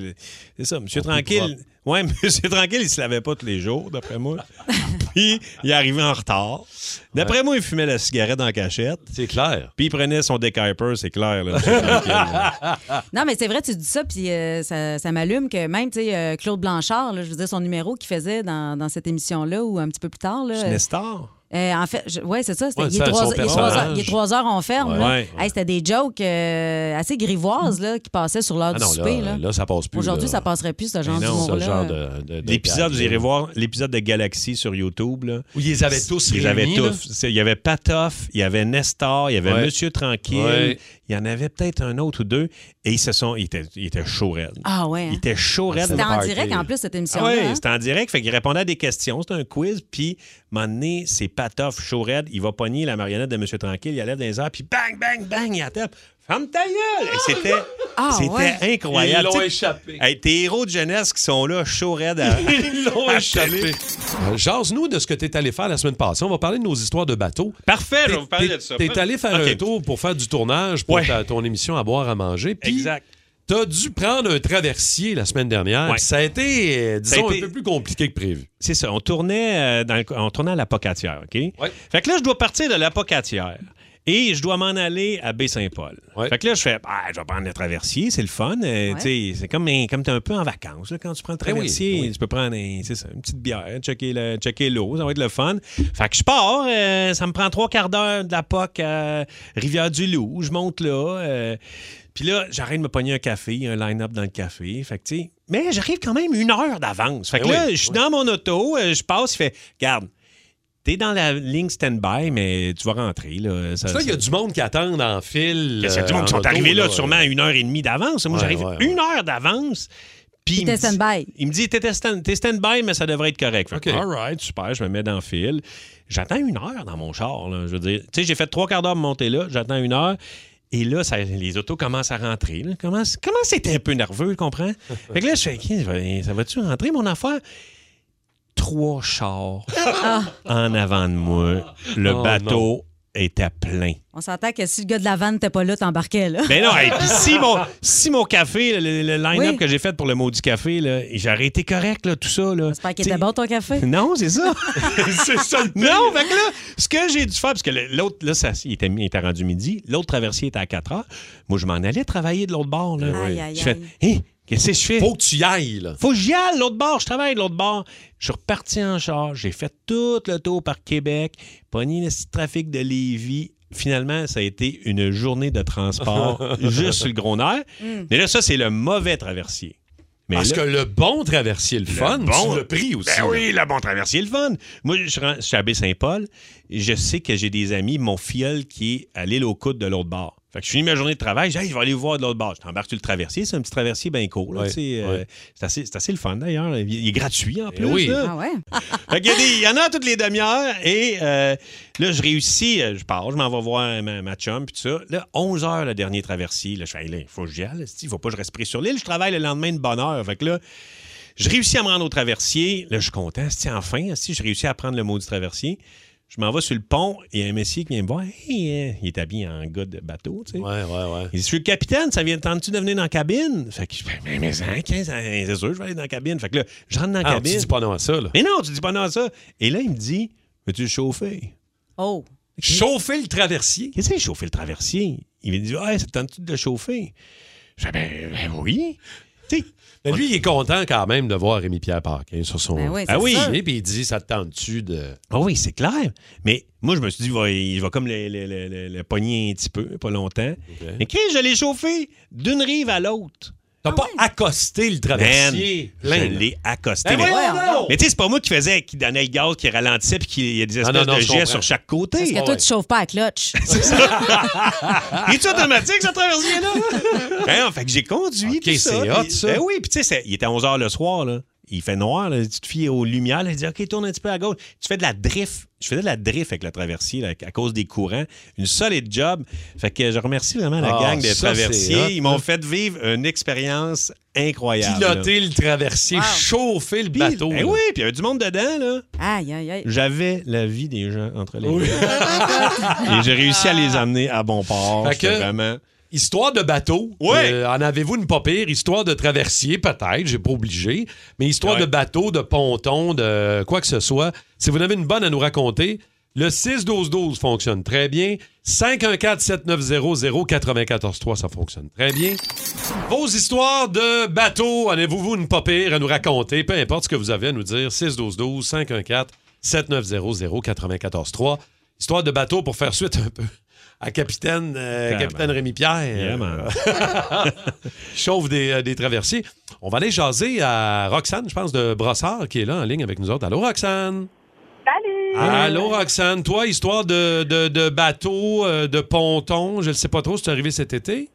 [SPEAKER 3] c'est ça, Monsieur Tranquille. Ouais, <laughs> Monsieur Tranquille, il se lavait pas tous les jours, d'après moi. <laughs> Puis, il arrivait en retard. D'après moi, il fumait la cigarette en cachette.
[SPEAKER 2] C'est clair.
[SPEAKER 3] Puis, il prenait son décaper, c'est clair, là, là. <laughs>
[SPEAKER 4] Non, mais c'est vrai, tu dis ça, puis euh, ça, ça m'allume que même, tu sais, euh, Claude Blanchard, là, je veux dire, son numéro qu'il faisait dans, dans cette émission-là, ou un petit peu plus tard, là,
[SPEAKER 3] C'est Nestor.
[SPEAKER 4] Euh, en fait, je- ouais, c'est ça. c'était-
[SPEAKER 2] Ouais,
[SPEAKER 4] il, est
[SPEAKER 2] c'est
[SPEAKER 4] trois,
[SPEAKER 2] son
[SPEAKER 4] il est trois heures,
[SPEAKER 2] personnage.
[SPEAKER 4] il est trois heures, on ferme. là.
[SPEAKER 3] Ouais.
[SPEAKER 4] Hey, c'était des jokes euh, assez grivoises là, qui passaient sur l'heure
[SPEAKER 2] Ah
[SPEAKER 4] du
[SPEAKER 2] non,
[SPEAKER 4] souper.
[SPEAKER 2] là,
[SPEAKER 4] là.
[SPEAKER 2] là, ça passe plus.
[SPEAKER 4] Aujourd'hui,
[SPEAKER 2] là.
[SPEAKER 4] ça passerait plus, ce genre
[SPEAKER 3] Mais non,
[SPEAKER 2] Ce
[SPEAKER 4] d'humour-là.
[SPEAKER 2] genre de. de- de
[SPEAKER 3] L'épisode, vous irez voir l'épisode de Galaxy sur YouTube. Là.
[SPEAKER 2] Où ils les avaient tous
[SPEAKER 3] Ils avaient
[SPEAKER 2] réunis,
[SPEAKER 3] tous. C'est- Il y avait Patoff, il y avait Nestor, il y avait
[SPEAKER 2] Ouais.
[SPEAKER 3] Monsieur Tranquille,
[SPEAKER 2] Ouais.
[SPEAKER 3] il y en avait peut-être un autre ou deux. Et ils se sont. Ils étaient, ils étaient chauds raides.
[SPEAKER 4] Ah ouais.
[SPEAKER 3] Ils
[SPEAKER 4] hein?
[SPEAKER 3] étaient chauds raides.
[SPEAKER 4] C'était en direct en plus, cette
[SPEAKER 3] Ah
[SPEAKER 4] émission-là.
[SPEAKER 3] oui,
[SPEAKER 4] hein?
[SPEAKER 3] c'était en direct. Fait qu'il répondait à des questions. C'était un quiz. Puis, moment donné, c'est Patoff, chaud raide. Il va pogner la marionnette de Monsieur Tranquille. Il la lève dans les airs. Puis, bang, bang, bang, il attaque. Ferme ta gueule! Et c'était,
[SPEAKER 4] Ah,
[SPEAKER 3] c'était
[SPEAKER 4] ouais.
[SPEAKER 3] incroyable.
[SPEAKER 2] Ils l'ont
[SPEAKER 3] Tu
[SPEAKER 2] échappé.
[SPEAKER 3] hey, tes héros de jeunesse qui sont là, chaud raide à, <laughs>
[SPEAKER 2] Ils l'ont échappé. Euh, Jase-nous de ce que tu es allé faire la semaine passée. On va parler de nos histoires de bateaux.
[SPEAKER 3] Parfait, je vais
[SPEAKER 2] T'es-
[SPEAKER 3] vous parler de ça.
[SPEAKER 2] T'es allé faire un tour pour faire du tournage pour
[SPEAKER 3] Ouais.
[SPEAKER 2] ta- ton émission à boire à manger.
[SPEAKER 3] Exact.
[SPEAKER 2] T'as dû prendre un traversier la semaine dernière.
[SPEAKER 3] Ouais.
[SPEAKER 2] Ça a été, euh,
[SPEAKER 3] a
[SPEAKER 2] disons,
[SPEAKER 3] été-
[SPEAKER 2] un peu plus compliqué que prévu.
[SPEAKER 3] C'est ça. On tournait, euh, dans le- on tournait à la Pocatière, OK?
[SPEAKER 2] Ouais.
[SPEAKER 3] Fait que là, je dois partir de la Pocatière. Et je dois m'en aller à Baie-Saint-Paul.
[SPEAKER 2] Ouais.
[SPEAKER 3] Fait que là, je fais, ah, je vais prendre le traversier, c'est le fun. Euh,
[SPEAKER 4] Ouais.
[SPEAKER 3] tu sais, C'est comme, un- comme tu es un peu en vacances. là, quand tu prends le
[SPEAKER 2] Ben oui,
[SPEAKER 3] traversier,
[SPEAKER 2] oui.
[SPEAKER 3] tu peux prendre un- ça, une petite bière, checker le- checker l'eau, ça va être le fun. Fait que je pars, euh, ça me prend trois quarts d'heure de la POC à Rivière-du-Loup. Je monte là. euh, puis là, j'arrête de me pogner un café, il y a un line-up dans le café. Fait que, tu sais, mais j'arrive quand même une heure d'avance. Fait que
[SPEAKER 2] Ben
[SPEAKER 3] là,
[SPEAKER 2] oui,
[SPEAKER 3] je suis
[SPEAKER 2] oui.
[SPEAKER 3] dans mon auto, euh, je passe, il fait, garde, t'es dans la ligne stand-by, mais tu vas rentrer. Là. Ça-
[SPEAKER 2] Ça, il y a du monde qui attend en fil.
[SPEAKER 3] il y a du
[SPEAKER 2] euh,
[SPEAKER 3] monde qui sont arrivés là,
[SPEAKER 2] là.
[SPEAKER 3] sûrement à une heure et demie d'avance. Moi,
[SPEAKER 2] Ouais,
[SPEAKER 3] j'arrive
[SPEAKER 2] ouais, ouais.
[SPEAKER 3] une heure d'avance. Puis il
[SPEAKER 4] T'es
[SPEAKER 3] me dit-
[SPEAKER 4] stand-by.
[SPEAKER 3] Il me dit, t'es stand- t'es stand-by, mais ça devrait être correct. Fait all right, super, je me mets dans le fil. J'attends une heure dans mon char. là. Je veux dire, tu sais, j'ai fait trois quarts d'heure pour monter là, j'attends une heure. Et là, ça- les autos commencent à rentrer. Là. Commence, commence à être un peu nerveux, tu comprends? <laughs> fait que là, je fais, OK, ça va- ça va-tu rentrer, mon affaire? Trois chars en avant de moi. Le
[SPEAKER 2] Oh,
[SPEAKER 3] bateau était plein.
[SPEAKER 4] On s'entend que si le gars de la vanne n'était pas là, t'embarquais, là.
[SPEAKER 3] Ben non, hey, puis si mon, <laughs> si mon café, le, le line-up
[SPEAKER 4] Oui.
[SPEAKER 3] que j'ai fait pour le maudit café, là, j'aurais été correct, là, tout ça. Là.
[SPEAKER 4] J'espère qu'il était bon, ton café. <laughs>
[SPEAKER 3] Non, c'est ça. <laughs>
[SPEAKER 2] C'est ça le pire.
[SPEAKER 3] non, fait que là, ce que j'ai dû faire, parce que l'autre, là, ça, il, était, il était rendu midi, l'autre traversier était à 4 heures. Moi, je m'en allais travailler de l'autre bord. Là.
[SPEAKER 4] Aïe, aïe,
[SPEAKER 3] Je fais, qu'est-ce que je fais?
[SPEAKER 2] Faut que tu y ailles, là.
[SPEAKER 3] Faut que j'y aille de l'autre bord. Je travaille de l'autre bord. Je suis reparti en char. J'ai fait tout le tour par Québec, pogné le trafic de Lévis. Finalement, ça a été une journée de transport <laughs> juste sur le gros nerf. Mais là, ça, c'est le mauvais traversier. Mais
[SPEAKER 2] Parce
[SPEAKER 3] là-
[SPEAKER 2] que le bon traversier, le fun,
[SPEAKER 3] bon-
[SPEAKER 2] tu l'as pris aussi.
[SPEAKER 3] Ben oui, le bon traversier, le fun. Moi, je, suis à Baie-Saint-Paul. et Je sais que j'ai des amis, mon filleul qui est à l'île aux coudes de l'autre bord. Fait que je finis ma journée de travail, je Hey, vais aller vous voir de l'autre bord. Je t'embarque sur le traversier, c'est un petit traversier bien court. euh,
[SPEAKER 2] ouais.
[SPEAKER 3] c'est, assez, c'est assez le fun d'ailleurs. Il il est gratuit en plus.
[SPEAKER 2] oui.
[SPEAKER 3] là.
[SPEAKER 4] Ah ouais? <laughs>
[SPEAKER 3] Fait qu'il y, a des- il y en a toutes les demi-heures. Et euh, là, je réussis, euh, je pars, je m'en vais voir ma, ma chum, puis tout ça. Là, 11 heures, le dernier traversier. Là, je fais, Hey, il faut que j'y aille. Il ne faut pas que je reste pris sur l'île. Je travaille le lendemain de bonne heure. Fait que là, je réussis à me rendre au traversier. Là, je suis content. Si enfin, si je réussis à prendre le maudit traversier. Je m'en vais sur le pont et il y a un messier qui vient me voir. Hey, euh, il est habillé en gars de bateau, tu sais.
[SPEAKER 2] Ouais, ouais, ouais.
[SPEAKER 3] Il dit, je suis le capitaine, ça vient, tentes-tu de venir dans la cabine? Fait que je fais, mais, mais, hein, qu'est-ce- c'est sûr, je vais aller dans la cabine. Fait que là, je rentre dans la
[SPEAKER 2] Ah,
[SPEAKER 3] cabine.
[SPEAKER 2] tu dis pas non à ça, là.
[SPEAKER 3] Mais non, tu dis pas non à ça. Et là, il me dit Veux-tu le chauffer?
[SPEAKER 4] Oh.
[SPEAKER 2] Chauffer le traversier?
[SPEAKER 3] Qu'est-ce que c'est chauffer le traversier? Il me dit, ah, ça te tente-tu de le chauffer? Je dis, ben, ben oui. Tu sais,
[SPEAKER 2] Mais lui, il est content quand même de voir Rémi-Pierre Paquin sur son.
[SPEAKER 4] Ben oui,
[SPEAKER 3] Ah oui.
[SPEAKER 2] Et puis il dit Ça te tente-tu de.
[SPEAKER 3] Ah oui, c'est clair. Mais moi, je me suis dit, il va, il va comme le, le, le- le- le pogner un petit peu, pas longtemps. Mais Chris, je l'ai chauffé d'une rive à l'autre.
[SPEAKER 2] T'as pas accosté le traversier.
[SPEAKER 3] Man,
[SPEAKER 2] plein,
[SPEAKER 3] je l'ai accosté.
[SPEAKER 2] Ben
[SPEAKER 3] mais mais tu sais, c'est pas moi qui faisait, qui donnait le gaz, qui ralentissait, puis qui- il y a des espèces
[SPEAKER 2] non, non,
[SPEAKER 3] de
[SPEAKER 2] je
[SPEAKER 3] jets sur chaque côté.
[SPEAKER 4] Parce que toi, tu chauffes pas à clutch. <laughs> <laughs>
[SPEAKER 3] Il est automatique, ce traversier-là? <laughs> Ben fait que j'ai conduit
[SPEAKER 2] Ok,
[SPEAKER 3] tout ça.
[SPEAKER 2] c'est hot, ça.
[SPEAKER 3] Ben oui, puis tu sais, c'est- il était 11 h le soir, là. Il fait noir, là. tu te fies aux lumières. Là, il dit OK, tourne un petit peu à gauche. Tu fais de la drift. Je faisais de la drift avec le traversier là, à cause des courants. Une solide job. Fait que je remercie vraiment la
[SPEAKER 2] Ah,
[SPEAKER 3] gang des
[SPEAKER 2] ça,
[SPEAKER 3] traversiers. Ils m'ont fait vivre une expérience incroyable.
[SPEAKER 2] Piloter le traversier,
[SPEAKER 4] Wow.
[SPEAKER 2] chauffer le bateau.
[SPEAKER 3] ben oui, puis il y avait du monde dedans, là.
[SPEAKER 4] Aïe, aïe, aïe.
[SPEAKER 3] J'avais la vie des gens entre les mains. <laughs> Et j'ai réussi à les amener à bon port.
[SPEAKER 2] Fait que-
[SPEAKER 3] vraiment...
[SPEAKER 2] Histoire de bateau.
[SPEAKER 3] Ouais.
[SPEAKER 2] Euh, en avez-vous une pas pire? Histoire de traversier, peut-être, j'ai pas obligé. Mais histoire
[SPEAKER 3] Ouais.
[SPEAKER 2] de bateau, de ponton, de quoi que ce soit. Si vous en avez une bonne à nous raconter, le 6-12-12 fonctionne très bien. 514-790-0943, ça fonctionne très bien. Vos histoires de bateau, en avez-vous une pas pire à nous raconter? Peu importe ce que vous avez à nous dire. 6-12-12, 514-790-0943. Histoire de bateau pour faire suite un peu à Capitaine, euh. Capitaine Rémi-Pierre.
[SPEAKER 3] Yeah, <laughs> man.
[SPEAKER 2] chauffe des, euh, des traversiers. On va aller jaser à Roxane, je pense, de Brossard, qui est là en ligne avec nous autres. Allô, Roxane?
[SPEAKER 12] Salut!
[SPEAKER 2] Allô, Roxane. Toi, histoire de, de, de bateau, euh, de ponton, je ne sais pas trop si c'est arrivé cet été.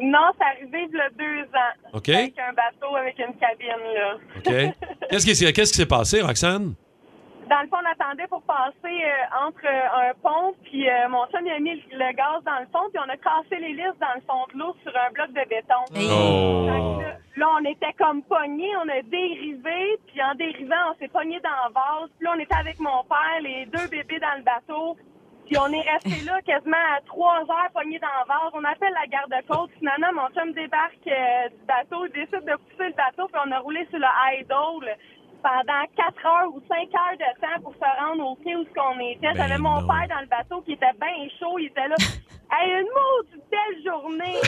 [SPEAKER 12] Non, c'est arrivé il y a deux ans.
[SPEAKER 2] OK.
[SPEAKER 12] Avec un bateau avec une cabine, là.
[SPEAKER 2] OK. <laughs> Qu'est-ce qui s'est qu'est-ce qui s'est passé, Roxane?
[SPEAKER 12] Dans le fond, on attendait pour passer euh, entre euh, un pont, puis euh, mon chum il a mis le, le gaz dans le fond, puis on a cassé l'hélice dans le fond de l'eau sur un bloc de béton.
[SPEAKER 2] Oh.
[SPEAKER 12] Là, là, on était comme pognés, on a dérivé, puis en dérivant, on s'est pognés dans la vase. Puis là, on était avec mon père, les deux bébés dans le bateau. Puis on est resté là quasiment à trois heures pognés dans la vase. On appelle la garde-côte. Finalement, mon chum débarque euh, du bateau, il décide de pousser le bateau, puis on a roulé sur le idle pendant quatre heures ou cinq heures de temps pour se rendre au quai où ce qu'on était.
[SPEAKER 3] Ben
[SPEAKER 12] J'avais mon
[SPEAKER 3] non.
[SPEAKER 12] père dans le bateau qui était bien chaud. Il était là. <laughs> Hey, une maudite belle journée!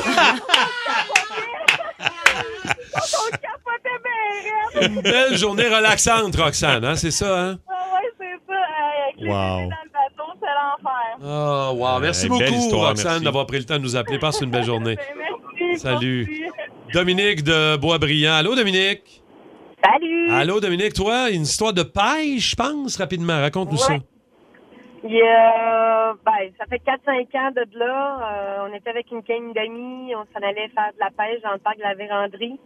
[SPEAKER 12] on capotait bien raide.
[SPEAKER 2] Une belle journée relaxante, Roxane, hein? c'est ça, hein?
[SPEAKER 12] Ah ouais, c'est ça. Hey, avec les
[SPEAKER 2] Wow.
[SPEAKER 12] dans le bateau, c'est l'enfer.
[SPEAKER 2] Oh, wow. Merci
[SPEAKER 3] Euh,
[SPEAKER 2] beaucoup,
[SPEAKER 3] belle histoire,
[SPEAKER 2] Roxane,
[SPEAKER 3] merci.
[SPEAKER 2] d'avoir pris le temps de nous appeler. Passe une belle journée. <laughs>
[SPEAKER 12] Merci.
[SPEAKER 2] Salut.
[SPEAKER 12] merci.
[SPEAKER 2] Dominique de Boisbriand. Allô, Dominique?
[SPEAKER 12] Salut!
[SPEAKER 2] Allô, Dominique, toi, une histoire de pêche, je pense, rapidement. Raconte-nous ça.
[SPEAKER 12] Il y a- ben, ça fait 4-5 ans de là. euh, on était avec une gang d'amis. On s'en allait faire de la pêche dans le parc de la Vérandrie.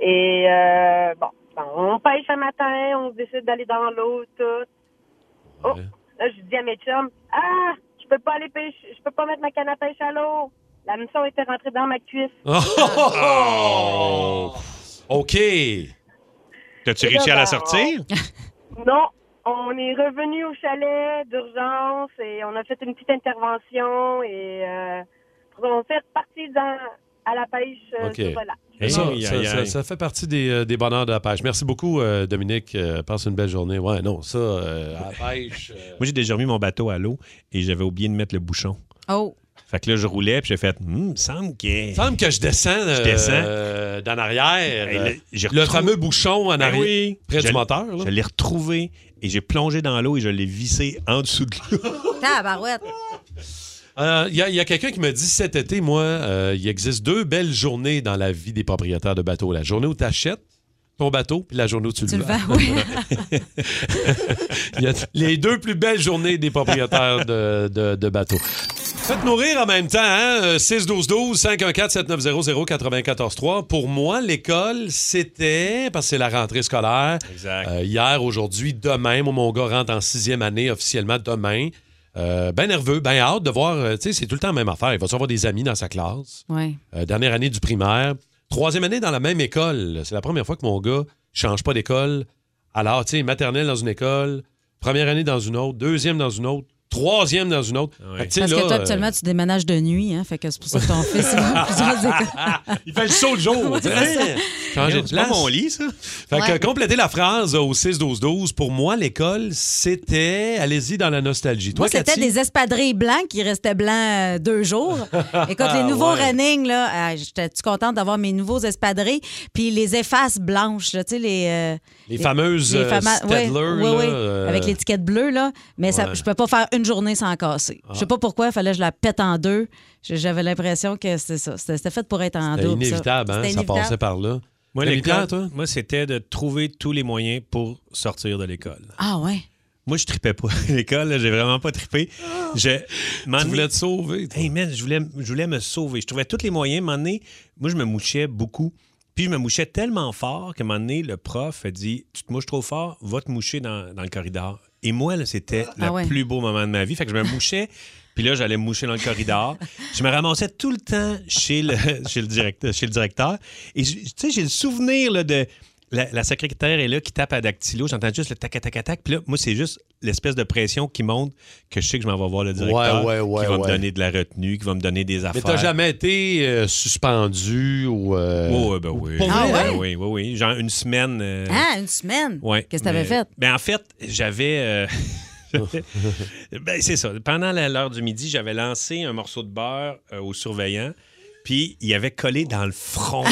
[SPEAKER 12] Et euh, bon, bon, on pêche un matin. On décide d'aller dans l'eau, tout. Oh, là, je dis à mes chums, ah, je peux pas aller pêcher, je peux pas mettre ma canne à pêche à l'eau. La mission était rentrée dans ma cuisse. <laughs>
[SPEAKER 2] Oh! OK.
[SPEAKER 3] T'as-tu réussi à la sortir? <laughs>
[SPEAKER 12] Non, on est revenu au chalet d'urgence et on a fait une petite intervention et euh, on fait repartir dans, à la pêche. euh,
[SPEAKER 2] OK.
[SPEAKER 12] sur le lac.
[SPEAKER 2] Ça,
[SPEAKER 3] Aïe,
[SPEAKER 2] ça-
[SPEAKER 3] aïe,
[SPEAKER 2] ça-
[SPEAKER 3] aïe.
[SPEAKER 2] ça fait partie des, euh, des bonheurs de la pêche. Merci beaucoup, euh, Dominique. Euh, passe une belle journée. Ouais, non, ça, euh, à la pêche. euh,
[SPEAKER 3] Moi, j'ai déjà mis mon bateau à l'eau et j'avais oublié de mettre le bouchon.
[SPEAKER 4] Oh.
[SPEAKER 3] Fait que là, je roulais puis j'ai fait, Hum, semble que.
[SPEAKER 2] Il semble que je descends, euh,
[SPEAKER 3] Je descends.
[SPEAKER 2] euh, d'en arrière. Euh,
[SPEAKER 3] là, j'ai
[SPEAKER 2] le
[SPEAKER 3] retrouvé-
[SPEAKER 2] fameux bouchon en
[SPEAKER 3] Ben
[SPEAKER 2] arrière,
[SPEAKER 3] oui.
[SPEAKER 2] près
[SPEAKER 3] Je-
[SPEAKER 2] du moteur. là.
[SPEAKER 3] Je l'ai retrouvé et j'ai plongé dans l'eau et je l'ai vissé en dessous de l'eau. <laughs>
[SPEAKER 4] Tabarouette.
[SPEAKER 2] Euh, Il y a, il y a quelqu'un qui me dit cet été, moi, euh, il existe deux belles journées dans la vie des propriétaires de bateaux. La journée où tu achètes ton bateau, puis la journée où tu,
[SPEAKER 4] Tu
[SPEAKER 2] le vends.
[SPEAKER 4] vends, oui. <laughs>
[SPEAKER 2] Il y a les deux plus belles journées des propriétaires de, de- de bateaux. Faites-nous rire en même temps, hein? Euh, 612-12-514-7900-943. Pour moi, l'école, c'était, parce que c'est la rentrée scolaire,
[SPEAKER 3] Exact.
[SPEAKER 2] euh, hier, aujourd'hui, demain. Moi, mon gars rentre en sixième année officiellement demain. Euh, ben nerveux, ben hâte de voir. euh, tu sais, c'est tout le temps la même affaire. Il va se avoir des amis dans sa classe?
[SPEAKER 4] Oui.
[SPEAKER 2] Euh, dernière année du primaire. Troisième année dans la même école. C'est la première fois que mon gars change pas d'école. Alors, tu sais, maternelle dans une école, première année dans une autre, deuxième dans une autre, troisième dans une autre. Fait sais,
[SPEAKER 4] Parce
[SPEAKER 2] là,
[SPEAKER 4] que toi,
[SPEAKER 2] euh,
[SPEAKER 4] actuellement, tu déménages de nuit, hein, fait que c'est pour ça que ton fils il va à plusieurs <laughs> écoles.
[SPEAKER 2] Il fait le saut le jour. Changer de place.
[SPEAKER 3] mon lit, ça.
[SPEAKER 2] Fait que complétez la phrase au 6-12-12. Pour moi, l'école, c'était. Allez-y dans la nostalgie. Toi,
[SPEAKER 4] Moi, c'était des espadrilles blancs qui restaient blancs euh, deux jours. <laughs> Écoute, les nouveaux
[SPEAKER 2] Ouais.
[SPEAKER 4] running, là, euh, j'étais-tu contente d'avoir mes nouveaux espadrilles? Puis les effaces blanches, là, tu sais, les... euh,
[SPEAKER 2] Les fameuses, euh,
[SPEAKER 4] fama-
[SPEAKER 2] Stedler,
[SPEAKER 4] oui,
[SPEAKER 2] là,
[SPEAKER 4] oui,
[SPEAKER 2] euh,
[SPEAKER 4] avec l'étiquette bleue, là. Mais ça,
[SPEAKER 2] Ouais.
[SPEAKER 4] je peux pas faire une journée sans casser. Je sais pas pourquoi, il fallait que je la pète en deux. J'avais l'impression que c'était ça. C'était c'était fait pour être en
[SPEAKER 2] C'était
[SPEAKER 4] double. ça.
[SPEAKER 2] inévitable, hein?
[SPEAKER 4] C'était
[SPEAKER 2] Ça passait par là.
[SPEAKER 3] Moi, l'école, moi, c'était de trouver tous les moyens pour sortir de l'école.
[SPEAKER 4] Ah ouais.
[SPEAKER 3] Moi, je tripais pas <laughs> à l'école. J'ai vraiment pas trippé. Je,
[SPEAKER 2] Tu voulais te sauver. toi?
[SPEAKER 3] Hey man, je voulais, je voulais me sauver. Je trouvais tous les moyens. À un moment donné, moi, je me mouchais beaucoup. Puis je me mouchais tellement fort qu'à un moment donné, le prof a dit Tu te mouches trop fort, va te moucher dans, dans le corridor. Et moi, là, c'était
[SPEAKER 4] Ah
[SPEAKER 3] le
[SPEAKER 4] ouais.
[SPEAKER 3] plus beau moment de ma vie. Fait que je me mouchais, <laughs> puis là, j'allais me moucher dans le corridor. Je me ramassais tout le temps chez le, <laughs> chez le, directeur, chez le directeur. Et tu sais, j'ai le souvenir là, de. La, la secrétaire est là qui tape à dactylo. J'entends juste le tac tac tac. Puis là, moi, c'est juste l'espèce de pression qui monte que je sais que je m'en vais voir le directeur
[SPEAKER 2] Ouais, ouais, ouais,
[SPEAKER 3] qui va
[SPEAKER 2] ouais.
[SPEAKER 3] me donner de la retenue, qui va me donner des
[SPEAKER 2] Mais
[SPEAKER 3] affaires.
[SPEAKER 2] t'as jamais été euh, suspendu ou. euh,
[SPEAKER 3] Oh, ouais, ben oui.
[SPEAKER 4] Ah
[SPEAKER 3] oui, oui, oui. Genre une semaine. euh,
[SPEAKER 4] Ah, une semaine?
[SPEAKER 3] ouais.
[SPEAKER 4] Qu'est-ce que t'avais
[SPEAKER 3] Mais-
[SPEAKER 4] fait?
[SPEAKER 3] Ben, en fait, j'avais. euh, <laughs> ben, c'est ça. Pendant l'heure du midi, j'avais lancé un morceau de beurre euh, au surveillant, puis il avait collé dans le front.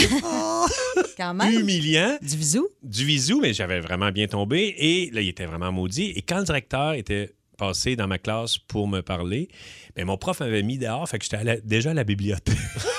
[SPEAKER 3] <laughs>
[SPEAKER 4] Quand même.
[SPEAKER 3] Humiliant.
[SPEAKER 4] Du bisou?
[SPEAKER 3] Du visou, mais j'avais vraiment bien tombé. Et là, il était vraiment maudit. Et quand le directeur était passé dans ma classe pour me parler, ben, mon prof m'avait mis dehors, fait que j'étais à la- déjà à la bibliothèque. <laughs>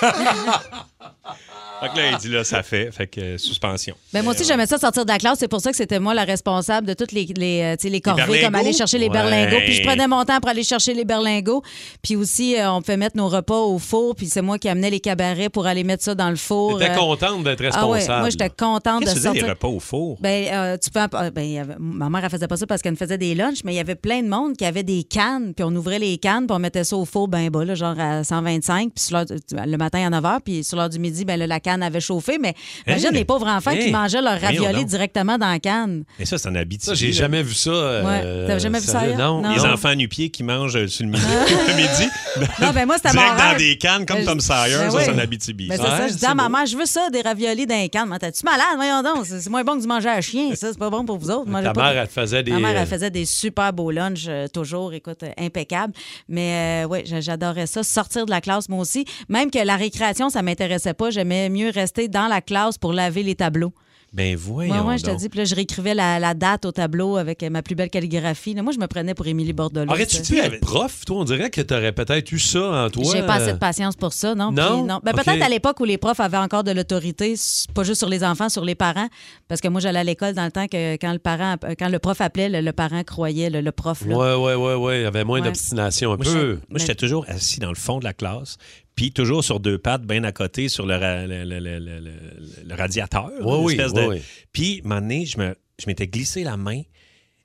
[SPEAKER 3] fait que là, il dit là, ça fait. Fait que euh, suspension.
[SPEAKER 4] Ben moi aussi, j'aimais ça sortir de la classe. C'est pour ça que c'était moi la responsable de toutes les, les, euh, les corvées, comme aller chercher les
[SPEAKER 3] Ouais.
[SPEAKER 4] berlingots. Puis je prenais mon temps pour aller chercher les berlingots. Puis aussi, euh, on pouvait mettre nos repas au four. Puis c'est moi qui amenais les cabarets pour aller mettre ça dans le four.
[SPEAKER 2] T'étais
[SPEAKER 4] Euh,
[SPEAKER 2] contente d'être
[SPEAKER 4] Ah ouais,
[SPEAKER 2] responsable.
[SPEAKER 4] moi, j'étais contente de
[SPEAKER 3] Qu'est-ce que tu faisais,
[SPEAKER 4] sortir.
[SPEAKER 3] les repas au four?
[SPEAKER 4] Ben, euh, tu peux. en- ben, avait- ma mère, elle faisait pas ça parce qu'elle me faisait des lunchs, mais il y avait plein de monde qui avait des cannes, puis on ouvrait les cannes, puis on mettait ça au four ben bas, là, genre à 125, puis le matin à 9 h, puis sur l'heure du midi, ben là, la canne avait chauffé. Mais imagine
[SPEAKER 3] Hey!
[SPEAKER 4] les pauvres enfants qui mangeaient leur ravioli directement dans la canne.
[SPEAKER 3] Mais ça, c'est Abitibi.
[SPEAKER 2] Ça, j'ai jamais vu ça. euh,
[SPEAKER 4] Ouais. T'avais jamais vu ça ailleurs?
[SPEAKER 2] Non.
[SPEAKER 4] Non.
[SPEAKER 3] Les enfants nu-pieds qui mangent sur le midi. <laughs> le midi <laughs>
[SPEAKER 4] Non, ben moi, c'était
[SPEAKER 3] direct dans
[SPEAKER 4] rêve.
[SPEAKER 3] des cannes, comme
[SPEAKER 4] Ben,
[SPEAKER 3] Tom Sawyer.
[SPEAKER 4] ben
[SPEAKER 3] ça, c'est en Abitibi.
[SPEAKER 4] Ben, c'est
[SPEAKER 3] ça.
[SPEAKER 2] Ouais,
[SPEAKER 4] je dis à ma
[SPEAKER 2] beau.
[SPEAKER 4] mère, je veux ça, des raviolis dans les cannes. Mais T'es-tu malade? Voyons donc, c'est moins bon que du manger à chien, ça, c'est pas bon pour vous autres.
[SPEAKER 2] Ta
[SPEAKER 4] pas-
[SPEAKER 2] mère, elle te faisait des.
[SPEAKER 4] Ma mère, elle faisait des super beaux lunchs, euh, toujours, écoute, euh, impeccables. Mais oui, j'adorais ça, sortir de la classe, moi aussi. Même que la récréation, ça m'intéressait pas. J'aimais mieux rester dans la classe pour laver les tableaux.
[SPEAKER 3] Ben voyons
[SPEAKER 4] Moi, ouais, je te
[SPEAKER 3] donc.
[SPEAKER 4] dis. Puis là, je réécrivais la, la date au tableau avec euh, ma plus belle calligraphie. Là, moi, je me prenais pour Émilie Bordelot.
[SPEAKER 2] Aurais-tu pu être prof, toi? On dirait que t'aurais peut-être eu ça en toi.
[SPEAKER 4] J'ai pas assez de patience pour ça, non?
[SPEAKER 2] Non?
[SPEAKER 4] Puis Ben. Peut-être à l'époque où les profs avaient encore de l'autorité, pas juste sur les enfants, sur les parents. Parce que moi, j'allais à l'école dans le temps que quand le, parent, quand le prof appelait, le, le parent croyait le, le prof. Là.
[SPEAKER 2] Ouais, ouais, ouais, ouais. Il y avait moins
[SPEAKER 4] Ouais.
[SPEAKER 2] d'obstination un
[SPEAKER 3] Moi,
[SPEAKER 2] peu.
[SPEAKER 3] Moi, j'étais toujours assis dans le fond de la classe, puis toujours sur deux pattes, bien à côté, sur le, ra- le, le- le- le- le- le radiateur.
[SPEAKER 2] Oui,
[SPEAKER 3] de-
[SPEAKER 2] oui.
[SPEAKER 3] Puis, un moment donné, je me- je m'étais glissé la main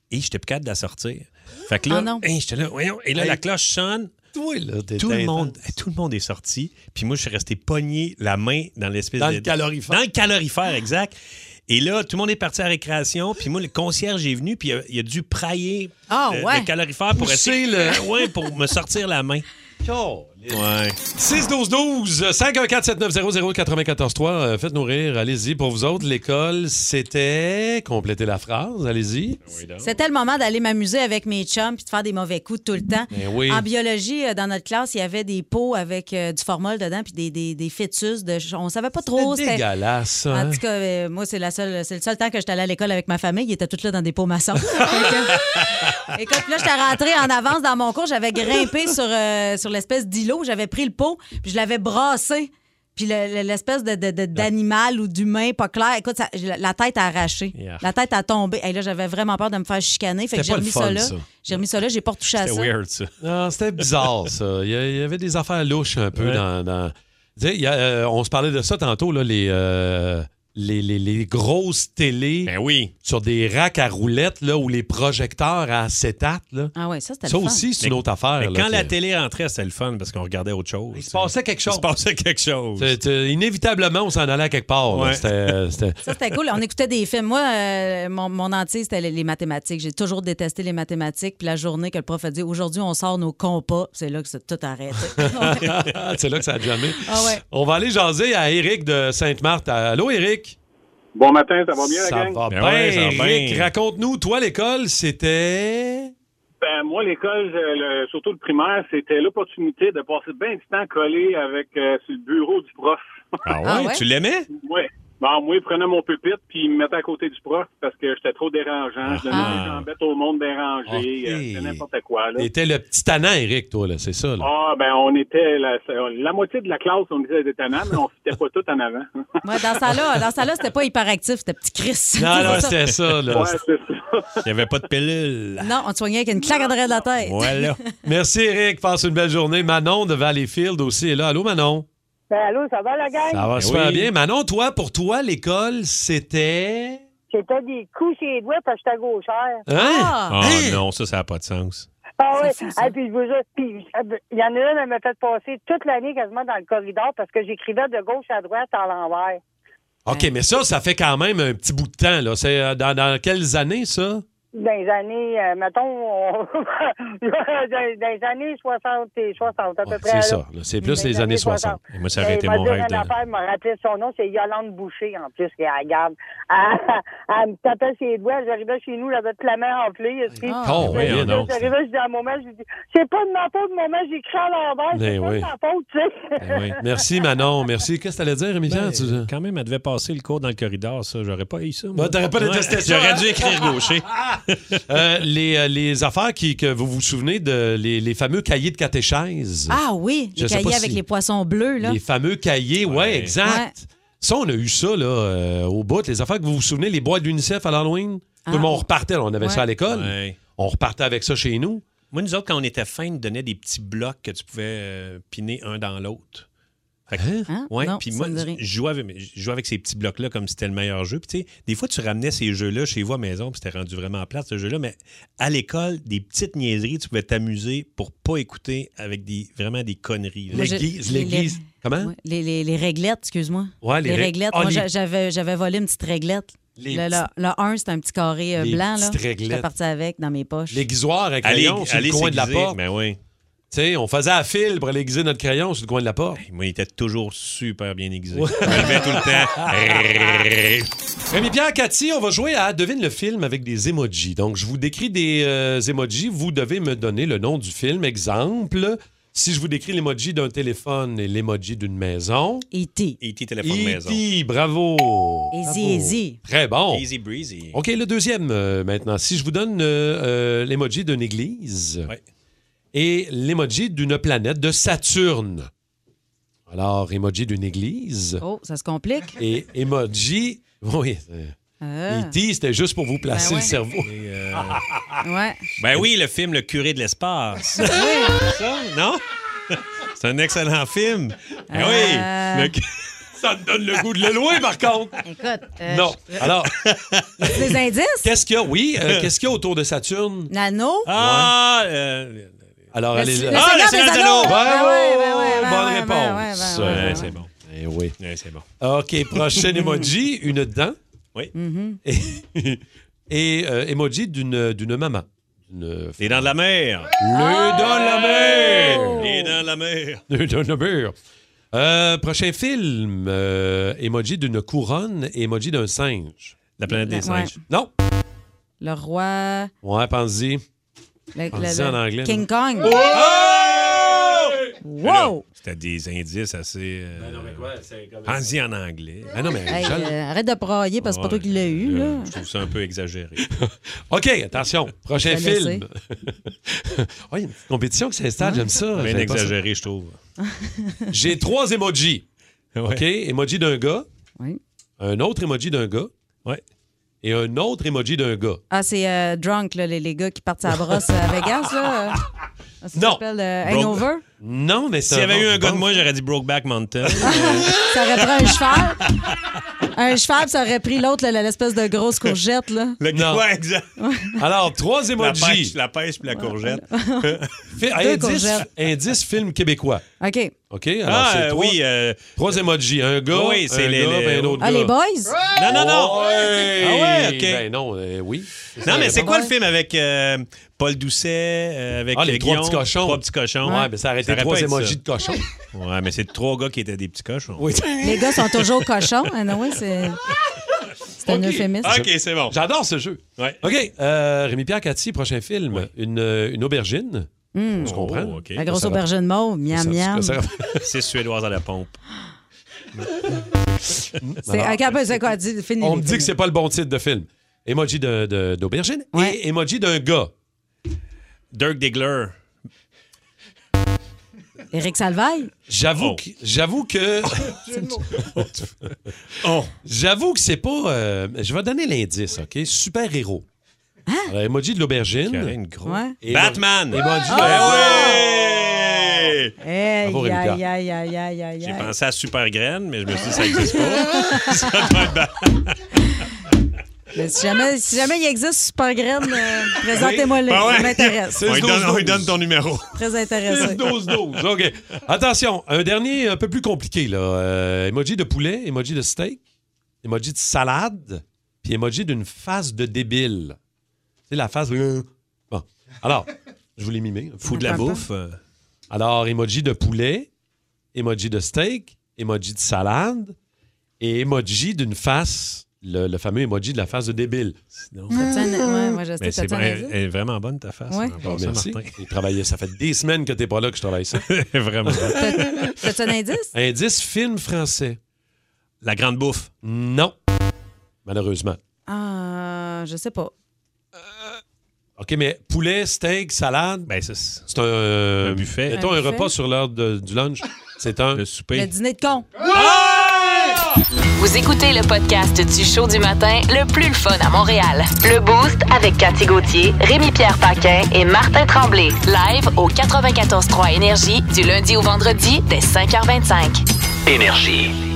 [SPEAKER 3] et j'étais plus capable de la sortir. Fait que là,
[SPEAKER 4] Ah non.
[SPEAKER 3] hey, j'étais là, voyons, et là,
[SPEAKER 2] Hey.
[SPEAKER 3] la cloche sonne.
[SPEAKER 2] Toi, là, t'es
[SPEAKER 3] Tout le, monde, tout le monde est sorti. Puis moi, je suis resté pogné la main dans l'espèce
[SPEAKER 2] Dans
[SPEAKER 3] de...
[SPEAKER 2] le calorifère.
[SPEAKER 3] Dans le calorifère, exact. Et là, tout le monde est parti à la récréation. Puis moi, le concierge est venu, puis il a, il a dû prailler
[SPEAKER 4] Ah,
[SPEAKER 3] le,
[SPEAKER 4] ouais.
[SPEAKER 3] le calorifère pour
[SPEAKER 2] Pousser
[SPEAKER 3] essayer...
[SPEAKER 2] le- <laughs>
[SPEAKER 3] Ouais, pour me sortir la main. Ouais.
[SPEAKER 2] 6-12-12, 514-7900-943. Euh, Faites-nous rire, allez-y. Pour vous autres, l'école, c'était... Complétez la phrase, allez-y.
[SPEAKER 4] C'était le moment d'aller m'amuser avec mes chums puis de faire des mauvais coups tout le temps.
[SPEAKER 2] Ben oui.
[SPEAKER 4] En biologie, euh, dans notre classe, il y avait des pots avec euh, du formol dedans puis des, des, des fœtus. De... On savait pas trop.
[SPEAKER 2] C'est
[SPEAKER 4] c'était-
[SPEAKER 2] dégueulasse, ça, hein?
[SPEAKER 4] En tout cas, euh, moi, c'est la seule, c'est le seul temps que j'étais allée à l'école avec ma famille. Ils étaient tous là dans des pots maçons. <laughs> Écoute, là, j'étais rentrée en avance dans mon cours. J'avais grimpé sur, euh, sur l'espèce d'îlot. J'avais pris le pot, puis je l'avais brassé. Puis le- le- l'espèce de, de- de- d'animal ou d'humain pas clair. Écoute, ça- la, tête a arraché.
[SPEAKER 3] Yeah.
[SPEAKER 4] La tête a tombé. Et là, j'avais vraiment peur de me faire chicaner. Fait que
[SPEAKER 2] C'était
[SPEAKER 4] j'ai remis
[SPEAKER 2] fun,
[SPEAKER 4] ça là.
[SPEAKER 2] ça.
[SPEAKER 4] J'ai remis ça là. J'ai pas retouché à ça.
[SPEAKER 3] C'était weird, ça.
[SPEAKER 2] Non, c'était bizarre, ça. Il y, a- il y avait des affaires louches un peu
[SPEAKER 3] Ouais.
[SPEAKER 2] dans... dans- Tu sais, il y a, euh, on se parlait de ça tantôt, là, les... euh, les, les- les grosses télés
[SPEAKER 3] Ben oui.
[SPEAKER 2] sur des racks à roulettes là, ou les projecteurs à acétate. Là.
[SPEAKER 4] Ah ouais, ça, c'était
[SPEAKER 2] Ça
[SPEAKER 4] le fun.
[SPEAKER 2] aussi, c'est une autre affaire.
[SPEAKER 3] Mais
[SPEAKER 2] là,
[SPEAKER 3] quand la télé rentrait, c'était le fun parce qu'on regardait autre chose.
[SPEAKER 2] Il se passait quelque
[SPEAKER 3] Il
[SPEAKER 2] chose.
[SPEAKER 3] se passait quelque chose.
[SPEAKER 2] C'est- euh, inévitablement, on s'en allait à quelque part.
[SPEAKER 3] Ouais.
[SPEAKER 2] C'était- c'était-
[SPEAKER 4] Ça, c'était cool. On écoutait des films. Moi, euh, mon, mon entier, c'était les, les mathématiques. J'ai toujours détesté les mathématiques. Puis la journée que le prof a dit aujourd'hui, on sort nos compas, c'est là que c'est tout arrêté. <laughs>
[SPEAKER 2] c'est là que ça a jamais.
[SPEAKER 4] Ah ouais.
[SPEAKER 2] On va aller jaser à Eric de Sainte-Marthe. Allô, Eric?
[SPEAKER 13] Bon matin, ça va bien,
[SPEAKER 2] Ça
[SPEAKER 13] la gang?
[SPEAKER 2] va
[SPEAKER 3] Ben
[SPEAKER 2] bien,
[SPEAKER 3] ça va bien.
[SPEAKER 2] Raconte-nous, toi, l'école, c'était...
[SPEAKER 13] Ben, moi, l'école, le- surtout le primaire, c'était l'opportunité de passer bien du temps collé avec euh, sur le bureau du prof.
[SPEAKER 3] Ah <laughs> ouais?
[SPEAKER 4] Ah ouais?
[SPEAKER 3] Tu l'aimais?
[SPEAKER 13] ouais. Bon, moi, il prenait mon pupitre puis il me mettait à côté du prof parce que j'étais trop dérangeant. Je donnais
[SPEAKER 4] Ah.
[SPEAKER 13] des jambettes au monde dérangé.
[SPEAKER 2] Ok.
[SPEAKER 13] euh, C'était n'importe quoi, là.
[SPEAKER 2] T'étais le petit tannant, Eric, toi, là, c'est ça. Là.
[SPEAKER 13] Ah, ben, on était la, la moitié de la classe, on était des tannants, mais on fitait pas tout en avant. <laughs>
[SPEAKER 4] Ouais, dans ça là, dans ça là, c'était pas hyperactif, c'était petit Chris.
[SPEAKER 2] Non, <laughs> non,
[SPEAKER 4] C'est ça.
[SPEAKER 2] c'était ça. Là.
[SPEAKER 13] ouais, c'est ça.
[SPEAKER 3] Il n'y avait pas de pilule.
[SPEAKER 4] Non, on te soignait avec une claque en arrière de la tête.
[SPEAKER 3] Voilà. <laughs>
[SPEAKER 2] Merci, Eric. Passe une belle journée. Manon de Valleyfield aussi est là. Allô, Manon?
[SPEAKER 12] Ben, allô, ça va, la gang?
[SPEAKER 2] Ça va
[SPEAKER 3] Ben
[SPEAKER 2] super
[SPEAKER 3] oui.
[SPEAKER 2] bien. Manon, toi, pour toi, l'école, c'était...
[SPEAKER 12] C'était des coups sur les doigts parce que j'étais gauchère.
[SPEAKER 2] Hein?
[SPEAKER 4] Ah!
[SPEAKER 2] Hein?
[SPEAKER 3] non, ça, ça n'a pas de sens.
[SPEAKER 12] Ah
[SPEAKER 4] ça.
[SPEAKER 12] Ah, puis je veux juste- puis, il y en a une, elle m'a fait passer toute l'année quasiment dans le corridor parce que j'écrivais de gauche à droite en l'envers.
[SPEAKER 2] OK, mais ça, ça fait quand même un petit bout de temps. là. C'est euh, dans, dans quelles années, ça?
[SPEAKER 12] Dans les années, euh, mettons, on- <laughs> dans, dans les années 60 et 60, à peu
[SPEAKER 2] Ouais,
[SPEAKER 12] près.
[SPEAKER 2] c'est ça. là. C'est plus les années 60.
[SPEAKER 3] Et moi, ça aurait été mon rêve de...
[SPEAKER 12] affaire, m'a rappelé son nom, c'est Yolande Boucher, en plus, qui regarde. Elle, elle me tapait ses doigts, j'arrivais chez nous, j'avais toute la main enflée. ici.
[SPEAKER 4] Ah.
[SPEAKER 2] Oh, oui,
[SPEAKER 12] J'arrivais,
[SPEAKER 2] non.
[SPEAKER 12] J'arrivais, je dis à un moment, je dis, c'est pas de ma faute, moment, j'écris à l'envers,
[SPEAKER 2] Ben
[SPEAKER 12] c'est pas
[SPEAKER 2] oui.
[SPEAKER 12] de ma faute, tu sais.
[SPEAKER 3] Ben oui.
[SPEAKER 2] Merci, Manon. Merci. Qu'est-ce que tu allais dire, Rémi?
[SPEAKER 3] Ben,
[SPEAKER 2] Tu-
[SPEAKER 3] quand même, elle devait passer le cours dans le corridor, ça. J'aurais pas eu ça.
[SPEAKER 2] Ben,
[SPEAKER 3] moi.
[SPEAKER 2] t'aurais pas détesté ça,
[SPEAKER 3] J'aurais
[SPEAKER 2] hein?
[SPEAKER 3] dû écrire gaucher. <laughs>
[SPEAKER 2] Euh, les, euh, les affaires qui, que vous vous souvenez de les, les fameux cahiers de catéchèse.
[SPEAKER 4] Ah oui,
[SPEAKER 2] Je
[SPEAKER 4] les cahiers
[SPEAKER 2] si-
[SPEAKER 4] avec les poissons bleus, là.
[SPEAKER 2] Les fameux cahiers, ouais,
[SPEAKER 3] Ouais.
[SPEAKER 2] exact. Ça, on a eu ça là, euh, au bout. Les affaires que vous vous souvenez, les boîtes d'UNICEF à l'Halloween? Tout
[SPEAKER 4] Ah.
[SPEAKER 2] le monde repartait. là. on avait ça à l'école.
[SPEAKER 3] Ouais.
[SPEAKER 2] On repartait avec ça chez nous.
[SPEAKER 3] Moi, nous autres, quand on était fins, ils nous donnaient des petits blocs que tu pouvais euh, piner un dans l'autre. Que-
[SPEAKER 4] Hein?
[SPEAKER 3] Ouais,
[SPEAKER 4] Non,
[SPEAKER 3] puis moi, je jouais, avec, je jouais avec ces petits blocs-là comme si c'était le meilleur jeu. Puis tu sais, des fois, tu ramenais ces jeux-là chez vous à la maison, puis c'était rendu vraiment plate, ce jeu-là. Mais à l'école, des petites niaiseries, tu pouvais t'amuser pour pas écouter avec des, vraiment des conneries.
[SPEAKER 2] L'église.
[SPEAKER 4] les-
[SPEAKER 2] l'église- Comment?
[SPEAKER 4] Ouais, les, les- les réglettes, excuse-moi.
[SPEAKER 2] Ouais, les
[SPEAKER 4] les,
[SPEAKER 2] ré-
[SPEAKER 4] réglettes.
[SPEAKER 2] Ah,
[SPEAKER 4] Moi, j'avais, j'avais volé une petite réglette.
[SPEAKER 2] Les
[SPEAKER 4] le,
[SPEAKER 2] petites-
[SPEAKER 4] le, le 1, c'était un petit carré euh,
[SPEAKER 2] Les
[SPEAKER 4] blanc. Là.
[SPEAKER 2] petites réglettes.
[SPEAKER 4] J'étais parti avec dans mes poches.
[SPEAKER 2] L'aiguisoir avec sur le coin de la porte.
[SPEAKER 3] Ben oui.
[SPEAKER 2] On faisait à fil pour aller aiguiser notre crayon sur le coin de la porte.
[SPEAKER 3] Moi, il était toujours super bien aiguisé. Je me levais tout le temps. <laughs>
[SPEAKER 2] Rémi Pierre, Cathy, on va jouer à Devine le film avec des emojis. Donc, je vous décris des euh, emojis. Vous devez me donner le nom du film. Exemple, si je vous décris l'emoji d'un téléphone et l'emoji d'une maison.
[SPEAKER 4] E.T.
[SPEAKER 3] E.T. téléphone maison.
[SPEAKER 2] E.T., bravo.
[SPEAKER 4] Easy,
[SPEAKER 2] Bravo.
[SPEAKER 4] easy.
[SPEAKER 2] Très bon.
[SPEAKER 3] Easy breezy.
[SPEAKER 2] OK, le deuxième euh, maintenant. Si je vous donne euh, euh, l'emoji d'une église
[SPEAKER 3] Ouais.
[SPEAKER 2] Et l'emoji d'une planète de Saturne. Alors, emoji d'une église
[SPEAKER 4] Oh, ça se complique.
[SPEAKER 2] et emoji. Oui. euh,
[SPEAKER 4] Ah.
[SPEAKER 2] E.T., c'était juste pour vous placer
[SPEAKER 4] Ben ouais.
[SPEAKER 2] le cerveau.
[SPEAKER 3] Et, euh, <laughs>
[SPEAKER 4] Ouais.
[SPEAKER 3] ben oui, le film Le curé de l'espace.
[SPEAKER 4] Oui.
[SPEAKER 3] Ça, non? <laughs> C'est un excellent film. Ben
[SPEAKER 4] Euh.
[SPEAKER 3] oui. Le- <laughs>
[SPEAKER 2] Ça me donne le goût de le louer, par contre.
[SPEAKER 4] Écoute. euh,
[SPEAKER 2] Non. Alors,
[SPEAKER 4] Des indices?
[SPEAKER 2] qu'est-ce qu'il y a? Oui, euh, qu'est-ce qu'il y a autour de Saturne?
[SPEAKER 4] Nano?
[SPEAKER 3] Ah! euh,
[SPEAKER 2] Alors,
[SPEAKER 4] Le,
[SPEAKER 2] allez
[SPEAKER 4] le
[SPEAKER 3] Ah, le
[SPEAKER 4] Seigneur des Anneaux!
[SPEAKER 2] Bonne réponse.
[SPEAKER 4] ouais,
[SPEAKER 3] c'est bon.
[SPEAKER 2] Eh oui.
[SPEAKER 3] Ouais, c'est bon.
[SPEAKER 2] OK, prochain emoji, une dent.
[SPEAKER 3] Oui.
[SPEAKER 4] Mhm.
[SPEAKER 2] Et, <laughs> et, euh, emoji d'une d'une maman. D'une-
[SPEAKER 3] Les dents de la mer.
[SPEAKER 2] Le dans la mer.
[SPEAKER 3] Les dents de la mer.
[SPEAKER 2] Le dans la mer. Euh, prochain film, euh, emoji d'une couronne et emoji d'un singe.
[SPEAKER 3] La planète des
[SPEAKER 4] Ouais.
[SPEAKER 3] singes.
[SPEAKER 2] Non.
[SPEAKER 4] Le roi.
[SPEAKER 2] Ouais, pense-y.
[SPEAKER 4] Le-
[SPEAKER 2] en anglais,
[SPEAKER 4] King? Kong.
[SPEAKER 2] Oh!
[SPEAKER 4] Wow!
[SPEAKER 3] C'était des indices assez. euh, Pense-y en anglais.
[SPEAKER 2] Ah non, mais
[SPEAKER 4] Hey,
[SPEAKER 2] je-
[SPEAKER 4] euh, arrête de brailler parce que c'est pas toi qui l'as eu. Là.
[SPEAKER 3] Je trouve ça un peu exagéré. <laughs>
[SPEAKER 2] OK, attention. Prochain film. <laughs> oh, il y a une compétition qui s'installe, j'aime ça.
[SPEAKER 3] Bien
[SPEAKER 2] ça.
[SPEAKER 3] exagéré, je trouve. <laughs>
[SPEAKER 2] J'ai trois emojis.
[SPEAKER 3] Ouais.
[SPEAKER 2] OK? Emoji d'un gars,
[SPEAKER 4] Oui.
[SPEAKER 2] un autre emoji d'un gars
[SPEAKER 3] Ouais.
[SPEAKER 2] Et un autre emoji d'un gars.
[SPEAKER 4] Ah, c'est euh, drunk, là, les, les gars qui partent à la brosse à Vegas. Là. <laughs> Ça
[SPEAKER 3] Non.
[SPEAKER 4] s'appelle euh,
[SPEAKER 3] Broke-
[SPEAKER 4] Hangover.
[SPEAKER 2] Non, mais
[SPEAKER 3] S'il y avait eu un gars de moi, j'aurais dit Brokeback Mountain. <laughs>
[SPEAKER 4] Ça aurait pris un cheval. Un cheval, puis ça aurait pris l'autre, là, l'espèce de grosse courgette. Là.
[SPEAKER 3] Le
[SPEAKER 2] Non.
[SPEAKER 3] Ouais, exact.
[SPEAKER 2] Alors, trois
[SPEAKER 3] La
[SPEAKER 2] emojis.
[SPEAKER 3] pêche, la pêche puis la courgette. <laughs>
[SPEAKER 2] Fi-
[SPEAKER 4] Deux
[SPEAKER 2] indice,
[SPEAKER 4] courgettes.
[SPEAKER 2] indice film québécois.
[SPEAKER 4] OK.
[SPEAKER 2] OK? Alors,
[SPEAKER 3] Ah,
[SPEAKER 2] c'est
[SPEAKER 3] euh,
[SPEAKER 2] trois,
[SPEAKER 3] oui. euh,
[SPEAKER 2] trois emojis. Un gars,
[SPEAKER 3] Oui, c'est
[SPEAKER 2] un
[SPEAKER 3] les-
[SPEAKER 2] gars,
[SPEAKER 3] les-
[SPEAKER 2] ben un autre
[SPEAKER 4] Ah,
[SPEAKER 2] gars.
[SPEAKER 4] les boys?
[SPEAKER 3] Non, non, non.
[SPEAKER 2] Ouais.
[SPEAKER 3] Ah ouais, OK.
[SPEAKER 2] Ben non, euh, oui.
[SPEAKER 3] Non, mais c'est quoi le film avec euh, Paul Doucet, euh, avec
[SPEAKER 2] Ah, les trois petits cochons.
[SPEAKER 3] Trois petits cochons.
[SPEAKER 2] Ouais, mais ça aurait été
[SPEAKER 3] aurait
[SPEAKER 2] trois
[SPEAKER 3] ça.
[SPEAKER 2] de cochon. <laughs>
[SPEAKER 3] Ouais, mais c'est trois gars qui étaient des petits cochons.
[SPEAKER 2] Oui. <laughs>
[SPEAKER 4] Les gars sont toujours cochons. Ah non, oui, c'est. C'est un euphémisme.
[SPEAKER 3] OK, c'est bon.
[SPEAKER 2] J'adore ce jeu.
[SPEAKER 3] Ouais.
[SPEAKER 2] OK. Euh, Rémi-Pierre Cathy, prochain film. Une, euh, une aubergine.
[SPEAKER 4] Hum.
[SPEAKER 2] Tu comprends?
[SPEAKER 3] Oh, OK.
[SPEAKER 4] La grosse
[SPEAKER 2] Ça, ça
[SPEAKER 4] aubergine mauve, miam,
[SPEAKER 2] Ça-
[SPEAKER 4] miam.
[SPEAKER 2] ça- <laughs>
[SPEAKER 3] C'est suédoise à la pompe.
[SPEAKER 4] C'est quoi? Dis.
[SPEAKER 2] On me dit que c'est pas le bon titre de film. Emoji de- de- d'aubergine
[SPEAKER 4] Ouais.
[SPEAKER 2] et emoji d'un gars.
[SPEAKER 3] Dirk Diggler.
[SPEAKER 4] Éric Salvaille?
[SPEAKER 2] J'avoue
[SPEAKER 3] Oh.
[SPEAKER 2] que j'avoue que <laughs> <laughs> <laughs>
[SPEAKER 3] Oh.
[SPEAKER 2] j'avoue que c'est pas euh, je vais donner l'indice, OK? Super-héros. Alors, emoji de l'aubergine.
[SPEAKER 3] Karen Gros.
[SPEAKER 4] Ouais.
[SPEAKER 2] Et
[SPEAKER 3] Batman.
[SPEAKER 2] Emoji!
[SPEAKER 4] Hey,
[SPEAKER 2] Bravo,
[SPEAKER 4] aïe,
[SPEAKER 3] J'ai pensé à Super Graine, mais je me suis dit ça n'existe pas. ça doit être Batman.
[SPEAKER 4] Mais si jamais, si jamais il existe Super Graine, euh, présentez-moi-le.
[SPEAKER 3] Ben ouais.
[SPEAKER 4] Ça m'intéresse.
[SPEAKER 2] C'est
[SPEAKER 3] On lui donne,
[SPEAKER 2] 12,
[SPEAKER 3] on lui donne ton numéro.
[SPEAKER 4] Très intéressé.
[SPEAKER 2] 12-12. OK. Attention, un dernier un peu plus compliqué. Là. Euh, emoji de poulet, emoji de steak, emoji de salade, puis emoji d'une face de débile. C'est la face. de- Bon. Alors, je vous l'ai mimé.
[SPEAKER 3] Fou de la bouffe. euh,
[SPEAKER 2] Alors, emoji de poulet, emoji de steak, emoji de salade et emoji d'une face, le, le fameux emoji de la face de débile.
[SPEAKER 3] Sinon,
[SPEAKER 4] ouais, moi, je sais,
[SPEAKER 3] elle est vraiment bonne ta face.
[SPEAKER 4] Ouais.
[SPEAKER 2] Bon,
[SPEAKER 3] passant,
[SPEAKER 2] merci.
[SPEAKER 3] Martin.
[SPEAKER 2] J'ai travaillé. Ça fait des semaines que t'es pas là que je travaille ça. <laughs>
[SPEAKER 3] vraiment.
[SPEAKER 4] T'as-tu un indice?
[SPEAKER 2] Indice film français.
[SPEAKER 3] La grande bouffe.
[SPEAKER 2] Non. Malheureusement.
[SPEAKER 4] Ah, je sais pas.
[SPEAKER 2] OK, mais poulet, steak, salade,
[SPEAKER 3] Ben, c'est ça.
[SPEAKER 2] c'est un,
[SPEAKER 3] Un buffet.
[SPEAKER 2] Mettons
[SPEAKER 4] Un
[SPEAKER 2] un,
[SPEAKER 4] buffet?
[SPEAKER 2] repas sur l'heure du lunch. C'est un.
[SPEAKER 3] Le
[SPEAKER 4] Le
[SPEAKER 3] souper.
[SPEAKER 4] dîner de con.
[SPEAKER 7] Vous écoutez le podcast du show du matin le plus le fun à Montréal. Le Boost avec Cathy Gauthier, Rémi-Pierre Paquin et Martin Tremblay. Live au 94.3 Énergie du lundi au vendredi dès 5h25.
[SPEAKER 5] Énergie.